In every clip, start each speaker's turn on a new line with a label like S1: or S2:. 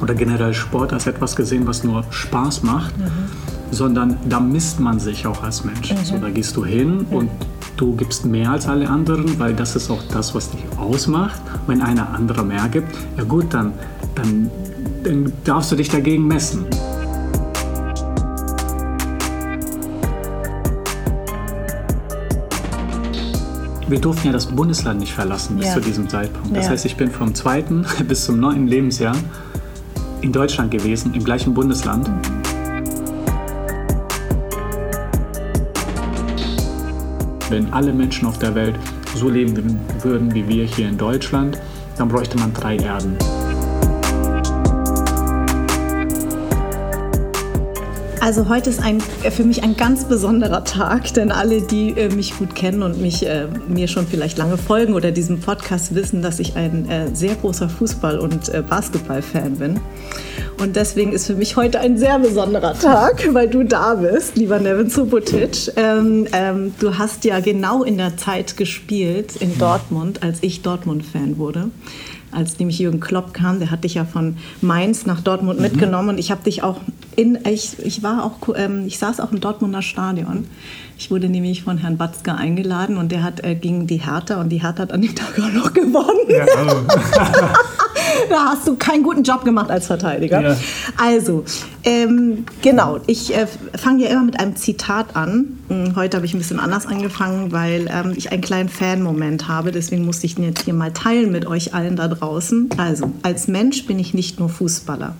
S1: oder generell Sport als etwas gesehen, was nur Spaß macht, mhm. sondern da misst man sich auch als Mensch. Mhm. So, da gehst du hin und du gibst mehr als alle anderen, weil das ist auch das, was dich ausmacht. Wenn einer andere mehr gibt, ja gut, dann, dann, dann darfst du dich dagegen messen. wir durften ja das Bundesland nicht verlassen bis ja. zu diesem Zeitpunkt. Das ja. heißt, ich bin vom zweiten bis zum neunten Lebensjahr in Deutschland gewesen, im gleichen Bundesland. Wenn alle Menschen auf der Welt so leben würden wie wir hier in Deutschland, dann bräuchte man drei Erden.
S2: Also heute ist ein, für mich ein ganz besonderer Tag, denn alle, die äh, mich gut kennen und mich, äh, mir schon vielleicht lange folgen oder diesem Podcast wissen, dass ich ein äh, sehr großer Fußball- und äh, Basketball-Fan bin. Und deswegen ist für mich heute ein sehr besonderer Tag, weil du da bist, lieber Nevin Subotic. Ähm, ähm, du hast ja genau in der Zeit gespielt in Dortmund, als ich Dortmund-Fan wurde als nämlich Jürgen Klopp kam, der hat dich ja von Mainz nach Dortmund mhm. mitgenommen und ich habe dich auch in, ich, ich war auch, ähm, ich saß auch im Dortmunder Stadion. Ich wurde nämlich von Herrn Batzke eingeladen und der hat äh, gegen die Hertha und die Hertha hat an dem Tag auch noch gewonnen. Ja, oh. da hast du keinen guten Job gemacht als Verteidiger. Ja. Also, ähm, genau, ich äh, fange ja immer mit einem Zitat an. Hm, heute habe ich ein bisschen anders angefangen, weil ähm, ich einen kleinen Fan-Moment habe. Deswegen musste ich den jetzt hier mal teilen mit euch allen da draußen. Also, als Mensch bin ich nicht nur Fußballer,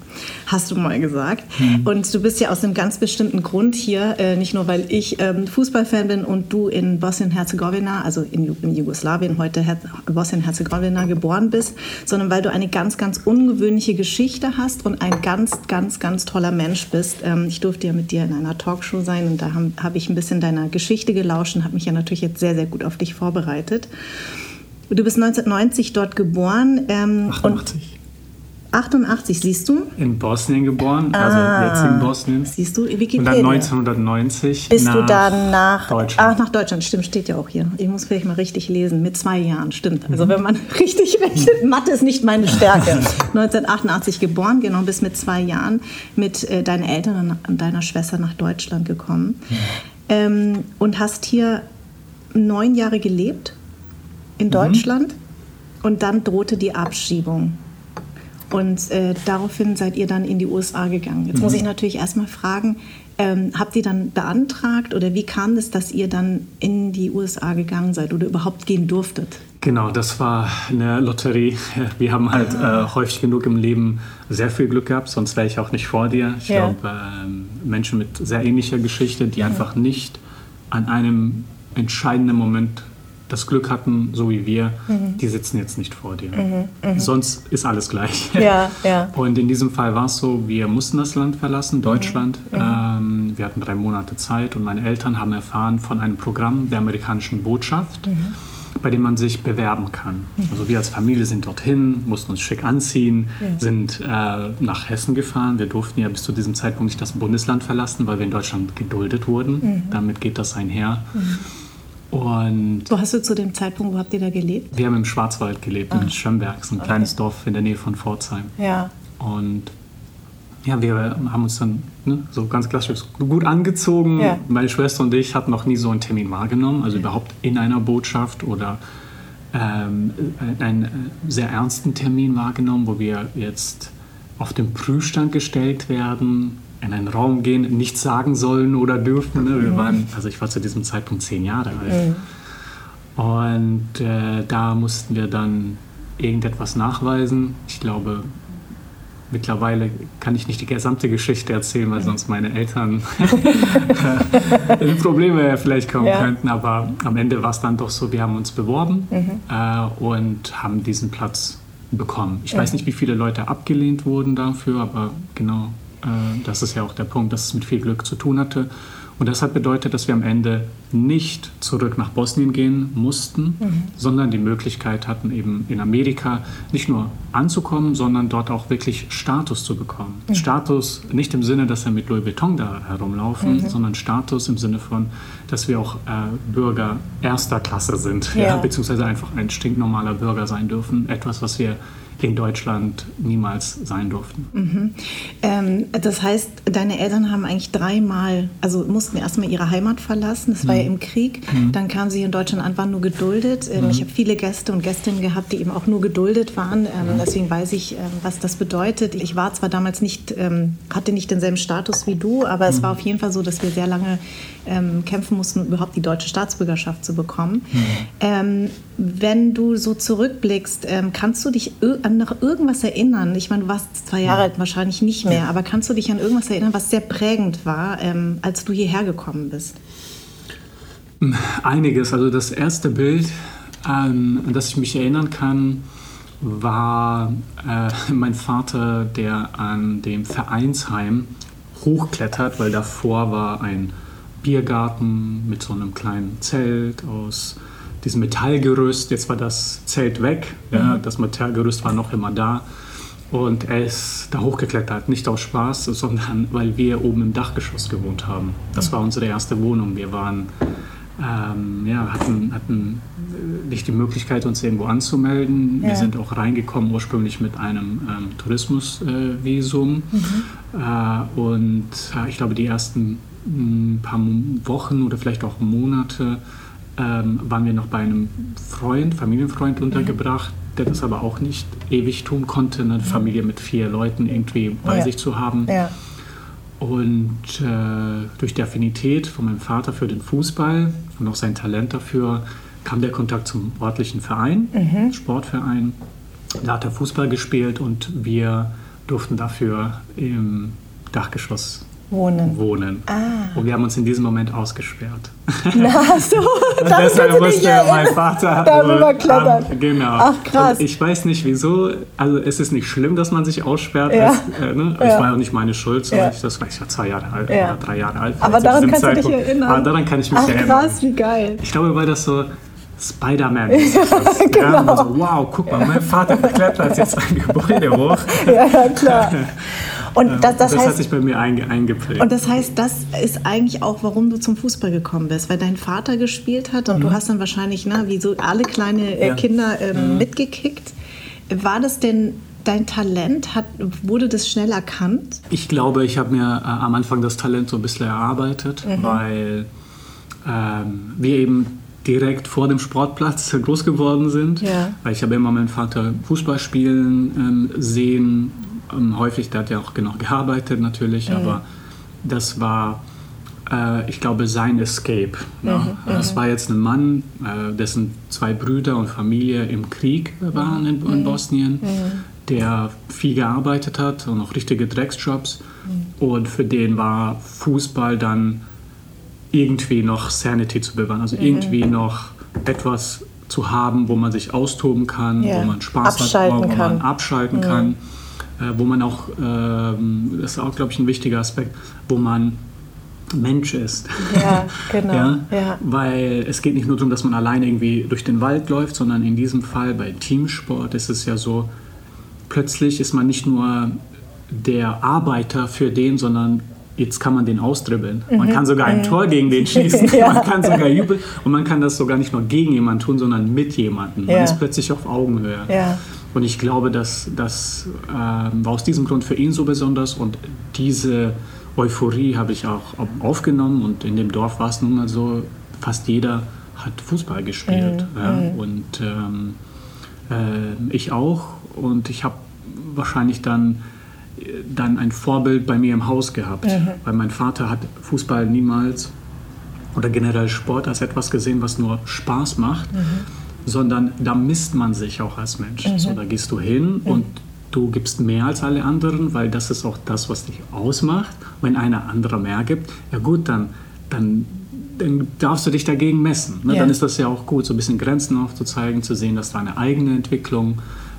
S2: hast du mal gesagt. Hm. Und du bist ja aus einem ganz bestimmten Grund hier, äh, nicht nur weil ich ähm, Fußballfan bin und du in Bosnien-Herzegowina, also in, in Jugoslawien, heute Bosnien-Herzegowina geboren bist, sondern weil du eine ganz, ganz ungewöhnliche Geschichte hast und ein ganz, ganz, ganz toller Mensch bist. Ähm, ich durfte ja mit dir in einer Talkshow sein und da habe hab ich ein bisschen deiner Geschichte gelauscht und habe mich ja natürlich jetzt sehr, sehr gut auf dich vorbereitet. Du bist 1990 dort geboren.
S1: Ähm, 88.
S2: 88, siehst du?
S1: In Bosnien geboren, also ah, jetzt in Bosnien.
S2: Siehst du, Wikipedia.
S1: Und dann 1990
S2: Bist du dann nach Deutschland? Ach, nach Deutschland, stimmt, steht ja auch hier. Ich muss vielleicht mal richtig lesen, mit zwei Jahren, stimmt. Also mhm. wenn man richtig rechnet, Mathe ist nicht meine Stärke. 1988 geboren, genau, bis mit zwei Jahren mit äh, deinen Eltern und deiner Schwester nach Deutschland gekommen. Mhm. Ähm, und hast hier neun Jahre gelebt in mhm. Deutschland mhm. und dann drohte die Abschiebung. Und äh, daraufhin seid ihr dann in die USA gegangen. Jetzt mhm. muss ich natürlich erstmal fragen, ähm, habt ihr dann beantragt oder wie kam es, dass ihr dann in die USA gegangen seid oder überhaupt gehen durftet?
S1: Genau, das war eine Lotterie. Wir haben halt äh, häufig genug im Leben sehr viel Glück gehabt, sonst wäre ich auch nicht vor dir. Ich ja. glaube, äh, Menschen mit sehr ähnlicher Geschichte, die ja. einfach nicht an einem entscheidenden Moment das Glück hatten, so wie wir, mhm. die sitzen jetzt nicht vor dir. Mhm, mh. Sonst ist alles gleich. Ja, ja. Und in diesem Fall war es so, wir mussten das Land verlassen, Deutschland. Mhm. mhm. Ähm, wir hatten drei Monate Zeit und meine Eltern haben erfahren von einem Programm der amerikanischen Botschaft, mhm. bei dem man sich bewerben kann. Mhm. Also wir als Familie sind dorthin, mussten uns schick anziehen, sind äh, nach Hessen gefahren. Wir durften ja bis zu diesem Zeitpunkt nicht das Bundesland verlassen, weil wir in Deutschland geduldet wurden. Damit geht das einher.
S2: Und wo hast du zu dem Zeitpunkt, wo habt ihr da gelebt?
S1: Wir haben im Schwarzwald gelebt, ah. in Schömberg, so ein okay. kleines Dorf in der Nähe von Pforzheim.
S2: Ja.
S1: Und ja, wir haben uns dann ne, so ganz klassisch gut angezogen. Ja. Meine Schwester und ich hatten noch nie so einen Termin wahrgenommen, also überhaupt in einer Botschaft oder ähm, einen äh, sehr ernsten Termin wahrgenommen, wo wir jetzt auf den Prüfstand gestellt werden, in einen Raum gehen, nichts sagen sollen oder dürfen. Ne? Wir waren, also ich war zu diesem Zeitpunkt zehn Jahre alt. Mhm. Und äh, da mussten wir dann irgendetwas nachweisen. Ich glaube, mittlerweile kann ich nicht die gesamte Geschichte erzählen, weil sonst meine Eltern in Probleme vielleicht kommen ja. könnten. Aber am Ende war es dann doch so, wir haben uns beworben mhm. äh, und haben diesen Platz bekommen. Ich mhm. weiß nicht, wie viele Leute abgelehnt wurden dafür, aber genau das ist ja auch der Punkt, dass es mit viel Glück zu tun hatte. Und das hat bedeutet, dass wir am Ende nicht zurück nach Bosnien gehen mussten, mhm. sondern die Möglichkeit hatten, eben in Amerika nicht nur anzukommen, sondern dort auch wirklich Status zu bekommen. Mhm. Status nicht im Sinne, dass wir mit Louis Vuitton da herumlaufen, mhm. sondern Status im Sinne von, dass wir auch äh, Bürger erster Klasse sind, ja. Ja, beziehungsweise einfach ein stinknormaler Bürger sein dürfen. Etwas, was wir in Deutschland niemals sein durften.
S2: Mhm. Ähm, das heißt, deine Eltern haben eigentlich dreimal, also mussten erstmal ihre Heimat verlassen. Das war mhm. ja im Krieg. Mhm. Dann kamen sie in Deutschland an, waren nur geduldet. Ähm, ich mhm. habe viele Gäste und Gästinnen gehabt, die eben auch nur geduldet waren. Ähm, mhm. deswegen weiß ich, ähm, was das bedeutet. Ich war zwar damals nicht, ähm, hatte nicht denselben Status wie du, aber es war auf jeden Fall so, dass wir sehr lange kämpfen mussten, um überhaupt die deutsche Staatsbürgerschaft zu bekommen. wenn du so zurückblickst, kannst du dich an noch irgendwas erinnern? Ich meine, du warst zwei Jahre alt, wahrscheinlich nicht mehr, aber kannst du dich an irgendwas erinnern, was sehr prägend war, ähm, als du hierher gekommen bist?
S1: Einiges. Also das erste Bild, ähm, an das ich mich erinnern kann, war äh, mein Vater, der an dem Vereinsheim hochklettert, weil davor war ein Biergarten mit so einem kleinen Zelt aus diesem Metallgerüst. Jetzt war das Zelt weg, ja, mhm. das Metallgerüst war noch immer da. Und er ist da hochgeklettert, nicht aus Spaß, sondern weil wir oben im Dachgeschoss gewohnt haben. Das war unsere erste Wohnung. Wir waren, ähm, ja, hatten, hatten nicht die Möglichkeit, uns irgendwo anzumelden. Ja. Wir sind auch reingekommen ursprünglich mit einem ähm, Tourismusvisum. Äh, mhm. äh, und äh, ich glaube, die ersten ein paar Wochen oder vielleicht auch Monate ähm, waren wir noch bei einem Freund, Familienfreund untergebracht, der das aber auch nicht ewig tun konnte, eine Familie mit vier Leuten irgendwie bei ja. sich zu haben. Ja. Und äh, durch die Affinität von meinem Vater für den Fußball und auch sein Talent dafür kam der Kontakt zum örtlichen Verein, mhm. Sportverein. Da hat er Fußball gespielt und wir durften dafür im Dachgeschoss wohnen. wohnen. Ah. Und wir haben uns in diesem Moment ausgesperrt.
S2: Na so,
S1: deshalb musste mein Vater
S2: darüber klettern.
S1: An, genau.
S2: Ach krass.
S1: Und ich weiß nicht wieso, also es ist nicht schlimm, dass man sich aussperrt. Ja. Als, äh, ne? ja. War ja nicht meine Schuld, so ja. ich, das war, ich war zwei Jahre alt ja. oder drei Jahre alt.
S2: Aber daran kannst Zeitpunkt. du dich erinnern. Aber
S1: daran kann ich mich
S2: Ach,
S1: erinnern.
S2: krass, wie geil.
S1: Ich glaube, weil das so Spider-Man. Genau. ja, so, wow, guck mal, mein Vater klettert jetzt ein Gebäude hoch.
S2: Ja, klar. Und das, das,
S1: das
S2: heißt,
S1: hat sich bei mir einge, eingeprägt.
S2: Und das heißt, das ist eigentlich auch, warum du zum Fußball gekommen bist, weil dein Vater gespielt hat und mhm. du hast dann wahrscheinlich, na, wie so alle kleine äh, ja. Kinder ähm, mhm. mitgekickt. War das denn dein Talent? Hat, wurde das schnell erkannt?
S1: Ich glaube, ich habe mir äh, am Anfang das Talent so ein bisschen erarbeitet, mhm. weil ähm, wir eben direkt vor dem Sportplatz groß geworden sind. Ja. Weil ich habe immer meinen Vater Fußball spielen ähm, sehen ähm, häufig, der hat ja auch genau gearbeitet natürlich, mhm. aber das war, äh, ich glaube, sein Escape. Ne? Mhm. Es mhm. war jetzt ein Mann, äh, dessen zwei Brüder und Familie im Krieg waren in, in mhm. Bosnien, mhm. der viel gearbeitet hat und auch richtige Drecksjobs. Mhm. Und für den war Fußball dann irgendwie noch Sanity zu bewahren, also irgendwie noch etwas zu haben, wo man sich austoben kann, ja. wo man Spaß
S2: abschalten
S1: hat, wo
S2: kann.
S1: man abschalten kann. Äh, wo man auch, ähm, das ist auch, glaube ich, ein wichtiger Aspekt, wo man Mensch ist.
S2: Ja, genau. ja?
S1: ja? Weil es geht nicht nur darum, dass man alleine irgendwie durch den Wald läuft, sondern in diesem Fall bei Teamsport ist es ja so, plötzlich ist man nicht nur der Arbeiter für den, sondern jetzt kann man den ausdribbeln. Mhm. Man kann sogar ein mhm. Tor gegen den schießen, ja. man kann sogar jubeln und man kann das sogar nicht nur gegen jemanden tun, sondern mit jemandem. Man ist plötzlich auf Augenhöhe. Ja. Und ich glaube, dass das äh, war aus diesem Grund für ihn so besonders und diese Euphorie habe ich auch aufgenommen und in dem Dorf war es nun mal so, fast jeder hat Fußball gespielt mhm. ja, mhm. und ähm, äh, ich auch und ich habe wahrscheinlich dann dann ein Vorbild bei mir im Haus gehabt, mhm. weil mein Vater hat Fußball niemals oder generell Sport als etwas gesehen, was nur Spaß macht. Mhm sondern da misst man sich auch als Mensch. Mhm. So, da gehst du hin mhm. und du gibst mehr als alle anderen, weil das ist auch das, was dich ausmacht. Wenn einer andere mehr gibt, ja gut, dann, dann, dann darfst du dich dagegen messen. Ne? Ja. Dann ist das ja auch gut, so ein bisschen Grenzen aufzuzeigen, zu sehen, dass deine eigene Entwicklung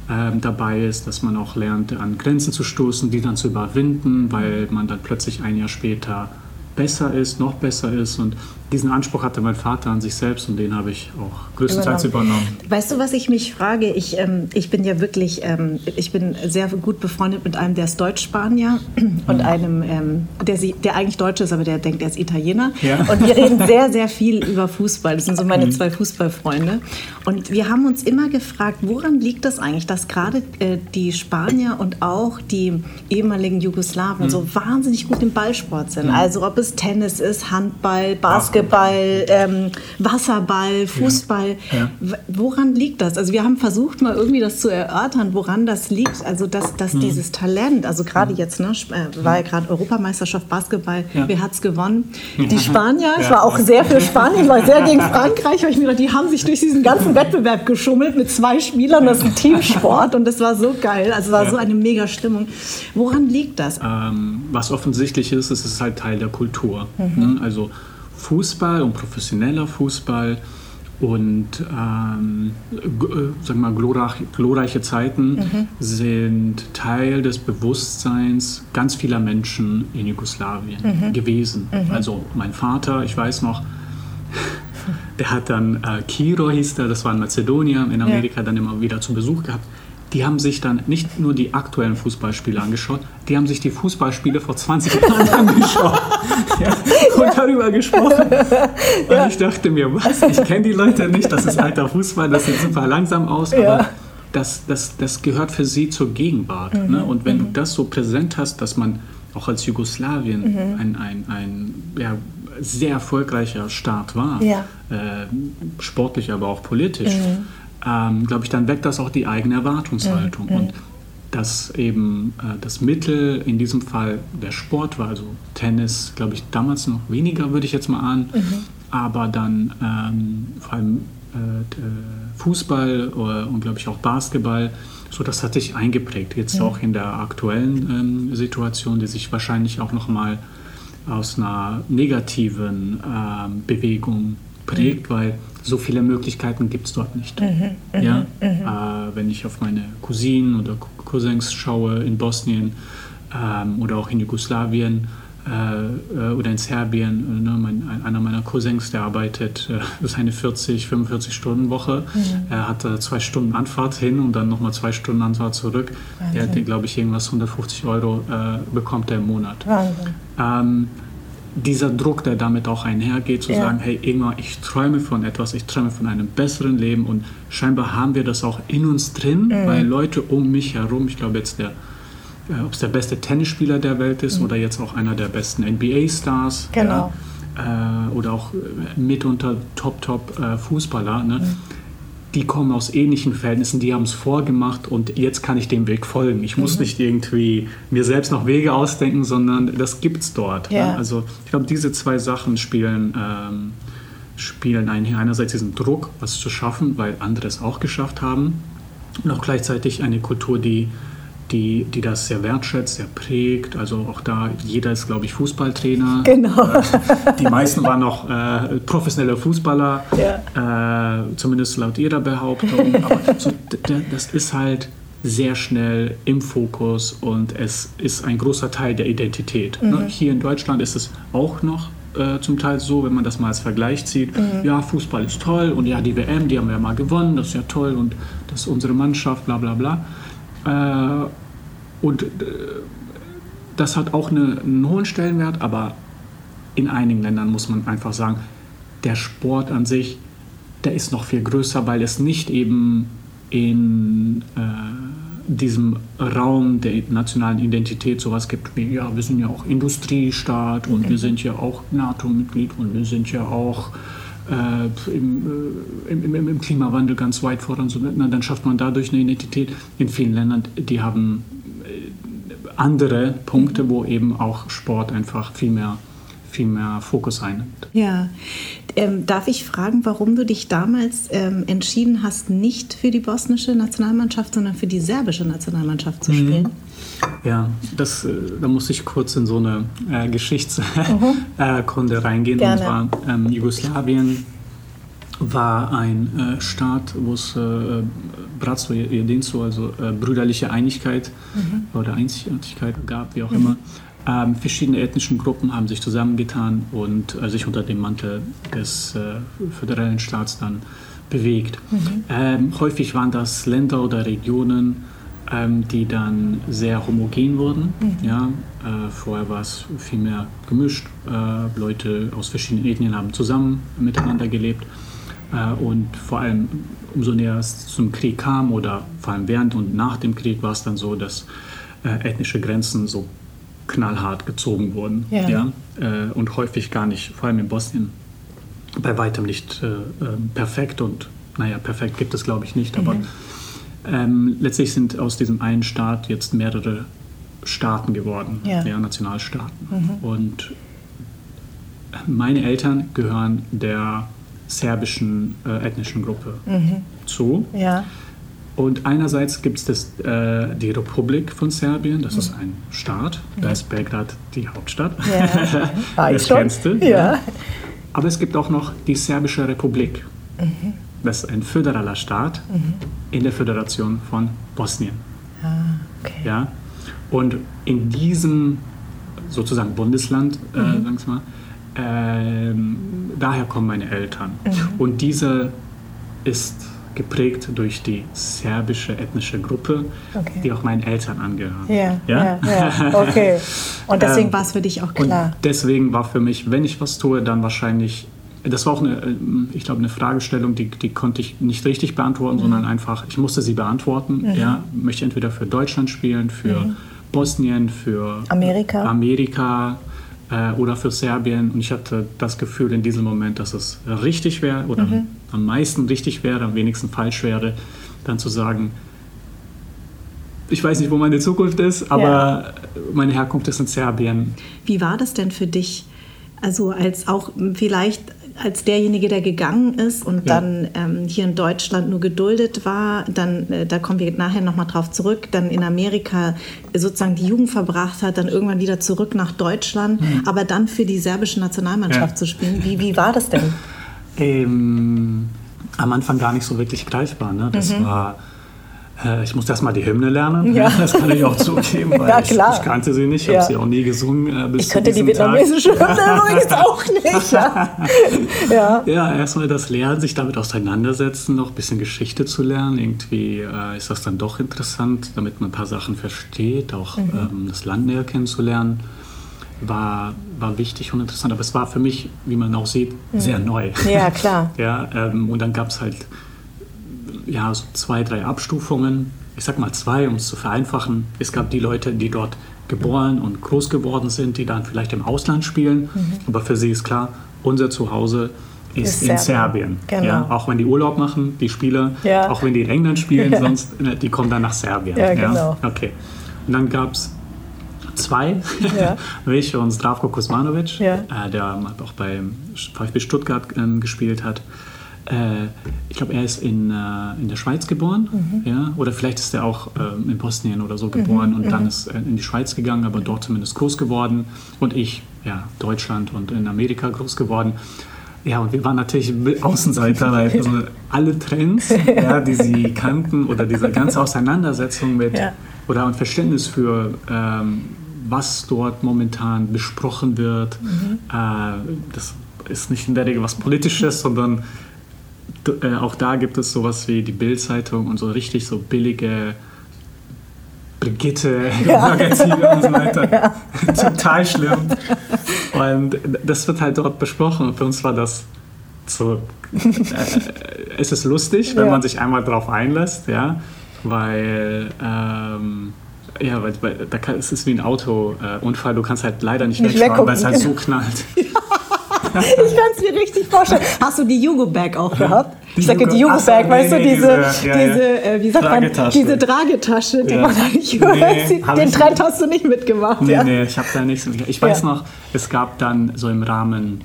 S1: ähm, dabei ist, dass man auch lernt, an Grenzen zu stoßen, die dann zu überwinden, weil man dann plötzlich ein Jahr später besser ist, noch besser ist. Und diesen Anspruch hatte mein Vater an sich selbst und den habe ich auch größtenteils übernommen. übernommen.
S2: Weißt du, was ich mich frage? Ich, ähm, ich bin ja wirklich, ähm, ich bin sehr gut befreundet mit einem, der ist Deutsch-Spanier und mhm. einem, ähm, der, der eigentlich Deutsch ist, aber der denkt, er ist Italiener. Ja. Und wir reden sehr, sehr viel über Fußball. Das sind so meine mhm. zwei Fußballfreunde. Und wir haben uns immer gefragt, woran liegt das eigentlich, dass gerade äh, die Spanier und auch die ehemaligen Jugoslawen mhm. so wahnsinnig gut im Ballsport sind? Mhm. Also ob es Tennis ist, Handball, Basketball, Basketball, ähm, Wasserball, Fußball. Ja. Ja. Woran liegt das? Also wir haben versucht, mal irgendwie das zu erörtern, woran das liegt. Also dass, dass mhm. dieses Talent, also gerade mhm. jetzt, ne, äh, war ja gerade Europameisterschaft Basketball, ja. wer hat es gewonnen? Die Spanier. Ich war auch sehr für Spanien, ich war sehr gegen Frankreich, weil ich mir dachte, die haben sich durch diesen ganzen Wettbewerb geschummelt mit zwei Spielern. Das ist ein Teamsport und das war so geil. Also es war so eine mega Stimmung. Woran liegt das?
S1: Ähm, was offensichtlich ist, ist es ist halt Teil der Kultur. Mhm. Ne? Also Fußball und professioneller Fußball und ähm, äh, sagen wir glorreich, glorreiche Zeiten mhm. sind Teil des Bewusstseins ganz vieler Menschen in Jugoslawien mhm. gewesen. Mhm. Also mein Vater, ich weiß noch, der hat dann äh, Kiro hieß der, das war in Mazedonien, in Amerika ja. dann immer wieder zu Besuch gehabt die haben sich dann nicht nur die aktuellen Fußballspiele angeschaut, die haben sich die Fußballspiele vor 20 Jahren angeschaut ja, und ja. darüber gesprochen. Und ja. ich dachte mir, was, ich kenne die Leute nicht, das ist alter Fußball, das sieht super langsam aus, aber das, das, das gehört für sie zur Gegenwart. Mhm. Ne? Und wenn mhm. du das so präsent hast, dass man auch als Jugoslawien mhm. ein, ein, ein ja, sehr erfolgreicher Staat war, äh, sportlich, aber auch politisch, mhm ähm, glaube ich, dann weckt das auch die eigene Erwartungshaltung. Mhm. Und dass eben äh, das Mittel in diesem Fall der Sport war, also Tennis, glaube ich, damals noch weniger, würde ich jetzt mal ahnen, mhm. aber dann ähm, vor allem äh, Fußball äh, und, glaube ich, auch Basketball, so das hat sich eingeprägt. Jetzt mhm. auch in der aktuellen ähm, Situation, die sich wahrscheinlich auch nochmal aus einer negativen ähm, Bewegung prägt, mhm. weil so viele Möglichkeiten gibt es dort nicht. Mhm, mhm ja? Mhm. Äh, wenn ich auf meine Cousinen oder Cousins schaue in Bosnien ähm, oder auch in Jugoslawien äh, äh oder in Serbien, äh, ne, mein, einer meiner Cousins, der arbeitet äh, eine 40, 45 Stunden Woche. Mhm. Er hat zwei Stunden Anfahrt hin und dann nochmal zwei Stunden Anfahrt zurück. Wahnsinn. Der hat, glaube ich, irgendwas 150 Euro äh, bekommt er im Monat. Wahnsinn. Ähm, dieser Druck, der damit auch einhergeht, zu ja. sagen, hey Ingmar, ich träume von etwas, ich träume von einem besseren Leben und scheinbar haben wir das auch in uns drin, mhm. weil Leute um mich herum, ich glaube jetzt der, äh, ob es der beste Tennisspieler der Welt ist mhm. oder jetzt auch einer der besten NBA-Stars genau. ja, äh, oder auch äh, mitunter Top-Top-Fußballer, äh, ne? Mhm die kommen aus ähnlichen Verhältnissen, die haben es vorgemacht und jetzt kann ich dem Weg folgen. Ich muss mhm. nicht irgendwie mir selbst noch Wege ausdenken, sondern das gibt es dort. Ja. Ne? Also ich glaube, diese zwei Sachen spielen, ähm, spielen einher. Einerseits diesen Druck, was zu schaffen, weil andere es auch geschafft haben und auch gleichzeitig eine Kultur, die die, die das sehr wertschätzt, sehr prägt. Also auch da, jeder ist, glaube ich, Fußballtrainer. Genau. Äh, die meisten waren noch äh, professionelle Fußballer, ja. äh, zumindest laut ihrer Behauptung. Aber so, das ist halt sehr schnell im Fokus und es ist ein großer Teil der Identität. Ne? Mhm. Hier in Deutschland ist es auch noch äh, zum Teil so, wenn man das mal als Vergleich zieht. Mhm. Ja, Fußball ist toll und ja, die WM, die haben wir ja mal gewonnen, das ist ja toll und das ist unsere Mannschaft, bla bla bla. Äh, und äh, das hat auch eine, einen hohen Stellenwert, aber in einigen Ländern muss man einfach sagen, der Sport an sich, der ist noch viel größer, weil es nicht eben in äh, diesem Raum der nationalen Identität sowas gibt wie, ja, wir sind ja auch Industriestaat und wir sind ja auch NATO-Mitglied und wir sind ja auch äh, im, äh, im, im, im, Klimawandel ganz weit voran, so, na, dann schafft man dadurch eine Identität. In vielen Ländern, die haben äh, andere Punkte, wo eben auch Sport einfach viel mehr viel mehr Fokus einnimmt.
S2: Ja, ähm, darf ich fragen, warum du dich damals ähm, entschieden hast, nicht für die bosnische Nationalmannschaft, sondern für die serbische Nationalmannschaft zu mhm. spielen? Mhm.
S1: Ja, das, äh, da muss ich kurz in so eine äh, Geschichtskunde mhm. äh, reingehen. Gerne. Und zwar ähm, Jugoslawien war ein äh, Staat, wo es äh, Bratstvo Jedinstvo, also äh, brüderliche Einigkeit mhm. oder Einzigartigkeit gab, wie auch mhm. immer. Ähm, verschiedene ethnische Gruppen haben sich zusammengetan und äh, sich unter dem Mantel des föderalen Staats dann bewegt. Mhm. Ähm, häufig waren das Länder oder Regionen, ähm, die dann sehr homogen wurden. Mhm. Ja, äh, vorher war es viel mehr gemischt. Äh, Leute aus verschiedenen Ethnien haben zusammen miteinander gelebt. Äh, und vor allem, umso näher es zum Krieg kam oder vor allem während und nach dem Krieg war es dann so, dass äh, ethnische Grenzen so knallhart gezogen wurden. Ja. ja? Äh, und häufig gar nicht, vor allem in Bosnien, bei weitem nicht äh, ähm, perfekt. Und naja, perfekt gibt es, glaube ich, nicht. Aber mhm. Ähm, letztlich sind aus diesem einen Staat jetzt mehrere Staaten geworden, ja. ja Nationalstaaten. Mhm. Und meine Eltern gehören der serbischen äh, ethnischen Gruppe mhm. zu. Ja. Und einerseits gibt es äh, die Republik von Serbien, das mhm. ist ein Staat, da ist Belgrad die Hauptstadt. Ja. das kennst du. Ja. Aber es gibt auch noch die Serbische Republik. Mhm. Das ist ein föderaler Staat mhm. in der Föderation von Bosnien. Ah, okay. Ja? Und in diesem sozusagen Bundesland, äh, mhm. sagen wir mal, ähm, daher kommen meine Eltern. Mhm. Und diese ist geprägt durch die serbische ethnische Gruppe, okay. die auch meinen Eltern angehören.
S2: Ja, ja, ja, ja. okay. Und deswegen ähm, war es für dich auch klar. Und
S1: deswegen war für mich, wenn ich was tue, dann wahrscheinlich, das war auch eine, ich glaube, eine Fragestellung, die, die konnte ich nicht richtig beantworten, mhm. sondern einfach, ich musste sie beantworten. Mhm. Ja, möchte entweder für Deutschland spielen, für mhm. Bosnien, für
S2: Amerika,
S1: Amerika äh, oder für Serbien. Und ich hatte das Gefühl in diesem Moment, dass es richtig wäre oder mhm. am meisten richtig wäre, am wenigsten falsch wäre, dann zu sagen, ich weiß nicht, wo meine Zukunft ist, aber ja. meine Herkunft ist in Serbien.
S2: Wie war das denn für dich? Also als auch vielleicht als derjenige, der gegangen ist und ja. dann ähm, hier in Deutschland nur geduldet war, dann, äh, da kommen wir nachher nochmal drauf zurück, dann in Amerika sozusagen die Jugend verbracht hat, dann irgendwann wieder zurück nach Deutschland, mhm. aber dann für die serbische Nationalmannschaft ja. zu spielen. Wie, wie war das denn?
S1: Ähm, am Anfang gar nicht so wirklich greifbar. Ne? Das mhm. war äh, ich musste erstmal die Hymne lernen. Ja. Das kann ich auch zugeben, weil ja, ich, ich, kannte sie nicht. Ich ja. habe sie auch nie gesungen.
S2: Äh, ich könnte die vietnamesische Hymne übrigens auch nicht. Ja,
S1: ja. ja erstmal das Lernen, sich damit auseinandersetzen, noch ein bisschen Geschichte zu lernen. Irgendwie äh, ist das dann doch interessant, damit man ein paar Sachen versteht, auch mhm. ähm, das Land näher kennenzulernen. War, war wichtig und interessant, aber es war für mich, wie man auch sieht, mhm. sehr neu.
S2: Ja, klar.
S1: ja, ähm, und dann gab es halt ja, so zwei, drei Abstufungen. Ich sag mal zwei, um es zu vereinfachen. Es gab die Leute, die dort geboren und groß geworden sind, die dann vielleicht im Ausland spielen. Mhm. Aber für sie ist klar, unser Zuhause ist, ist in Serbien. Genau. Ja, auch wenn die Urlaub machen, die Spieler, ja. auch wenn die in England spielen, ja. sonst, ne, die kommen dann nach Serbien.
S2: Ja, genau.
S1: Okay. Und dann gab es zwei, mich und Zdravko Kuzmanovic, äh, der auch bei VfB Stuttgart ähm, gespielt hat. Äh, ich glaube, er ist in, äh, in der Schweiz geboren, mhm. ja? oder vielleicht ist er auch äh, in Bosnien oder so geboren mhm. und dann mhm. ist er in die Schweiz gegangen, aber dort zumindest groß geworden. Und ich, ja, Deutschland und in Amerika groß geworden. Ja, und wir waren natürlich Außenseiter, weil also alle Trends, ja, die sie kannten oder diese ganze Auseinandersetzung mit ja. oder ein Verständnis für ähm, was dort momentan besprochen wird, mhm. äh, das ist nicht in der Regel was Politisches, sondern äh, auch da gibt es sowas wie die Bild-Zeitung und so richtig so billige Brigitte ja. Magazine und so weiter. Ja. Total schlimm. Und das wird halt dort besprochen. Und für uns war das so. Äh, es ist lustig, wenn ja. man sich einmal darauf einlässt, ja, weil. Ähm, ja, weil, weil da kann, es ist wie ein Autounfall, du kannst halt leider nicht, nicht wegschauen, weil es halt so knallt.
S2: ich kann es mir richtig vorstellen. Hast du die Jugo-Bag auch gehabt? Die ich sage die Jugo-Bag, so, weißt nee, du, diese, diese, ja, diese äh, wie sagt man, diese Tragetasche, die ja. man eigentlich nee, Den Trend hast du nicht mitgemacht.
S1: Nee, ja? nee, ich habe da nichts Ich weiß noch, es gab dann so im Rahmen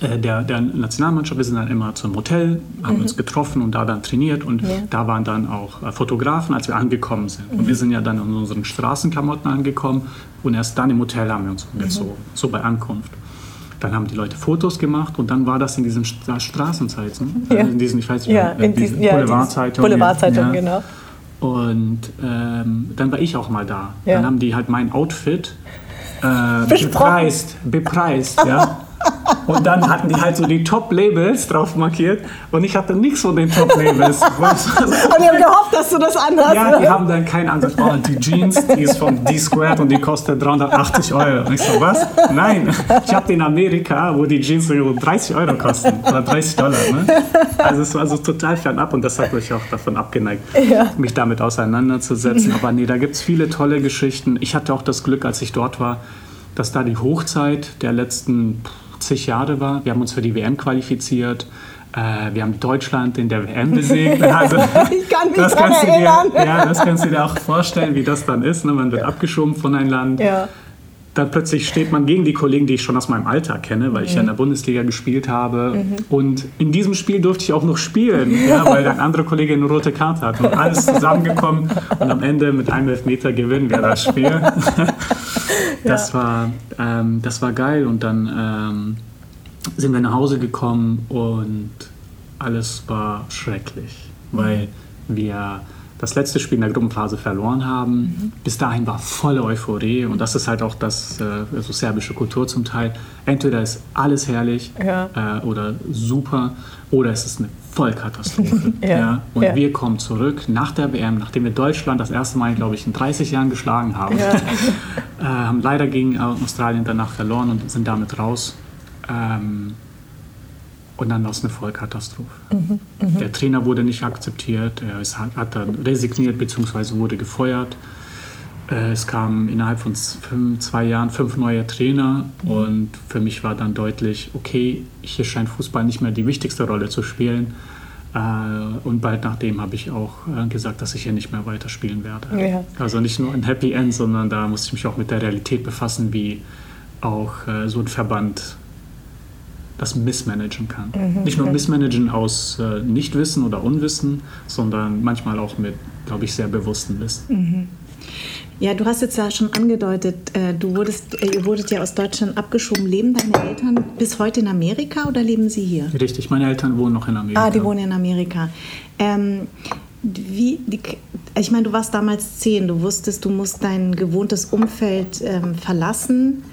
S1: äh, der, der, Nationalmannschaft, wir sind dann immer zum Hotel, haben mhm. uns getroffen und da dann trainiert und ja. da waren dann auch äh, Fotografen, als wir angekommen sind. Mhm. Und wir sind ja dann in unseren Straßenklamotten angekommen und erst dann im Hotel haben wir uns mhm. so, so bei Ankunft. Dann haben die Leute Fotos gemacht und dann war das in diesen Straßenzeiten, ja. in diesen, ich weiß nicht,
S2: ja, in diesen Boulevardzeitungen. Boulevardzeitungen, genau.
S1: Und ähm, dann war ich auch mal da. Dann haben die halt mein Outfit äh, bepreist, bepreist, ja. Und dann hatten die halt so die Top-Labels drauf markiert und ich hatte nichts von den Top-Labels. und
S2: die haben gehofft, dass du das anhast.
S1: Ja, die haben dann keinen Ansatz. Oh, die Jeans, die ist von D-Squared und die kostet 380 Euro. Und ich so, was? Nein, ich habe die in Amerika, wo die Jeans so 30 Euro kosten oder 30 Dollar. Ne? Also es war so total fernab und das hat mich auch davon abgeneigt, ja. mich damit auseinanderzusetzen. Aber nee, da gibt es viele tolle Geschichten. Ich hatte auch das Glück, als ich dort war, dass da die Hochzeit der letzten zig Jahre war. Wir haben uns für die WM qualifiziert. Äh, wir haben Deutschland in der WM besiegt.
S2: Also, ich kann mich das kannst
S1: erinnern. Dir, ja, das kannst du dir auch vorstellen, wie das dann ist. Ne? Man wird abgeschoben von einem Land. Ja. Dann plötzlich steht man gegen die Kollegen, die ich schon aus meinem Alter kenne, weil mhm. ich ja in der Bundesliga gespielt habe. Mhm. Und in diesem Spiel durfte ich auch noch spielen, ja, weil ein anderer Kollege eine rote Karte hat. Und alles zusammengekommen und am Ende mit einem Elfmeter gewinnen wir das Spiel. das, war, ähm, das war geil. Und dann ähm, sind wir nach Hause gekommen und alles war schrecklich, weil wir das letzte Spiel in der Gruppenphase verloren haben. Mhm. Bis dahin war volle Euphorie und das ist halt auch das äh, so serbische Kultur zum Teil. Entweder ist alles herrlich ja. äh, oder super oder es ist eine Vollkatastrophe. ja. ja. Und ja. wir kommen zurück nach der WM, nachdem wir Deutschland das erste Mal, glaube ich, in 30 Jahren geschlagen haben. Ja. äh, haben leider gegen Australien danach verloren und sind damit raus. Ähm, und dann war es eine Vollkatastrophe. Mhm, mh. Der Trainer wurde nicht akzeptiert, er ist, hat dann resigniert bzw. wurde gefeuert. Äh, es kamen innerhalb von fünf, zwei Jahren fünf neue Trainer mhm. und für mich war dann deutlich, okay, hier scheint Fußball nicht mehr die wichtigste Rolle zu spielen. Äh, und bald nachdem habe ich auch äh, gesagt, dass ich hier nicht mehr weiterspielen werde. Ja. Also nicht nur ein Happy End, sondern da musste ich mich auch mit der Realität befassen, wie auch so ein Verband das missmanagen kann. Mhm. Nicht nur missmanagen aus äh, Nichtwissen oder Unwissen, sondern manchmal auch mit, glaube ich, sehr bewusstem Wissen. Mhm.
S2: Ja, du hast jetzt ja schon angedeutet, äh, du wurdest, äh, ihr wurdet ja aus Deutschland abgeschoben. Leben deine Eltern bis heute in Amerika oder leben sie hier?
S1: Richtig, meine Eltern wohnen noch in Amerika.
S2: Ah, die wohnen in Amerika. Ähm, wie, die, ich meine, du warst damals zehn, du wusstest, du musst dein gewohntes Umfeld ähm, verlassen.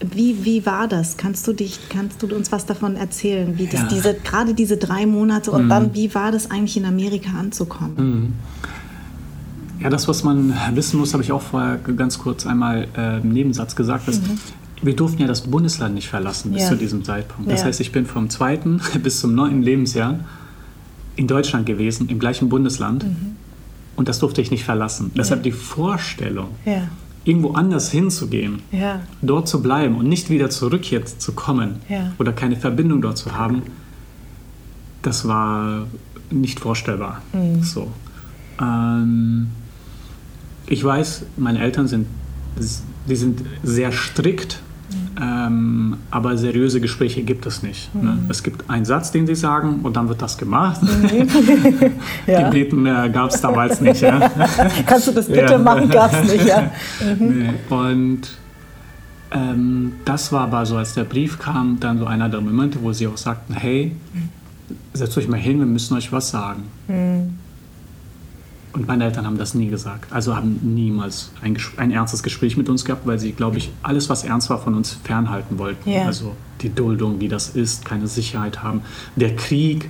S2: Wie, wie war das? Kannst du, dich, kannst du uns was davon erzählen? Wie das ja. diese, gerade diese drei Monate und mhm. dann, wie war das eigentlich in Amerika anzukommen? Mhm.
S1: Ja, das, was man wissen muss, habe ich auch vorher ganz kurz einmal äh, im Nebensatz gesagt. Dass mhm. Wir durften ja das Bundesland nicht verlassen bis ja. zu diesem Zeitpunkt. Das ja. heißt, ich bin vom zweiten bis zum neunten Lebensjahr in Deutschland gewesen, im gleichen Bundesland. Mhm. Und das durfte ich nicht verlassen. Deshalb die Vorstellung, irgendwo anders hinzugehen, ja. dort zu bleiben und nicht wieder zurück jetzt zu kommen ja. oder keine Verbindung dort zu haben, das war nicht vorstellbar. Mhm. So. Ähm, ich weiß, meine Eltern sind, die sind sehr strikt ähm, aber seriöse Gespräche gibt es nicht. Ne? Mhm. Es gibt einen Satz, den sie sagen und dann wird das gemacht. Mhm. ja. Die Beten äh, gab es damals nicht. Ja?
S2: Kannst du das bitte ja. machen? Gab es nicht. Ja.
S1: Mhm. Nee. Und ähm, das war aber so, als der Brief kam, dann so einer der Momente, wo sie auch sagten, hey, setzt euch mal hin, wir müssen euch was sagen. Mhm. Und meine Eltern haben das nie gesagt. Also haben niemals ein, ein, ernstes Gespräch mit uns gehabt, weil sie, glaube ich, alles, was ernst war, von uns fernhalten wollten. Yeah. Also die Duldung, wie das ist, keine Sicherheit haben. Der Krieg,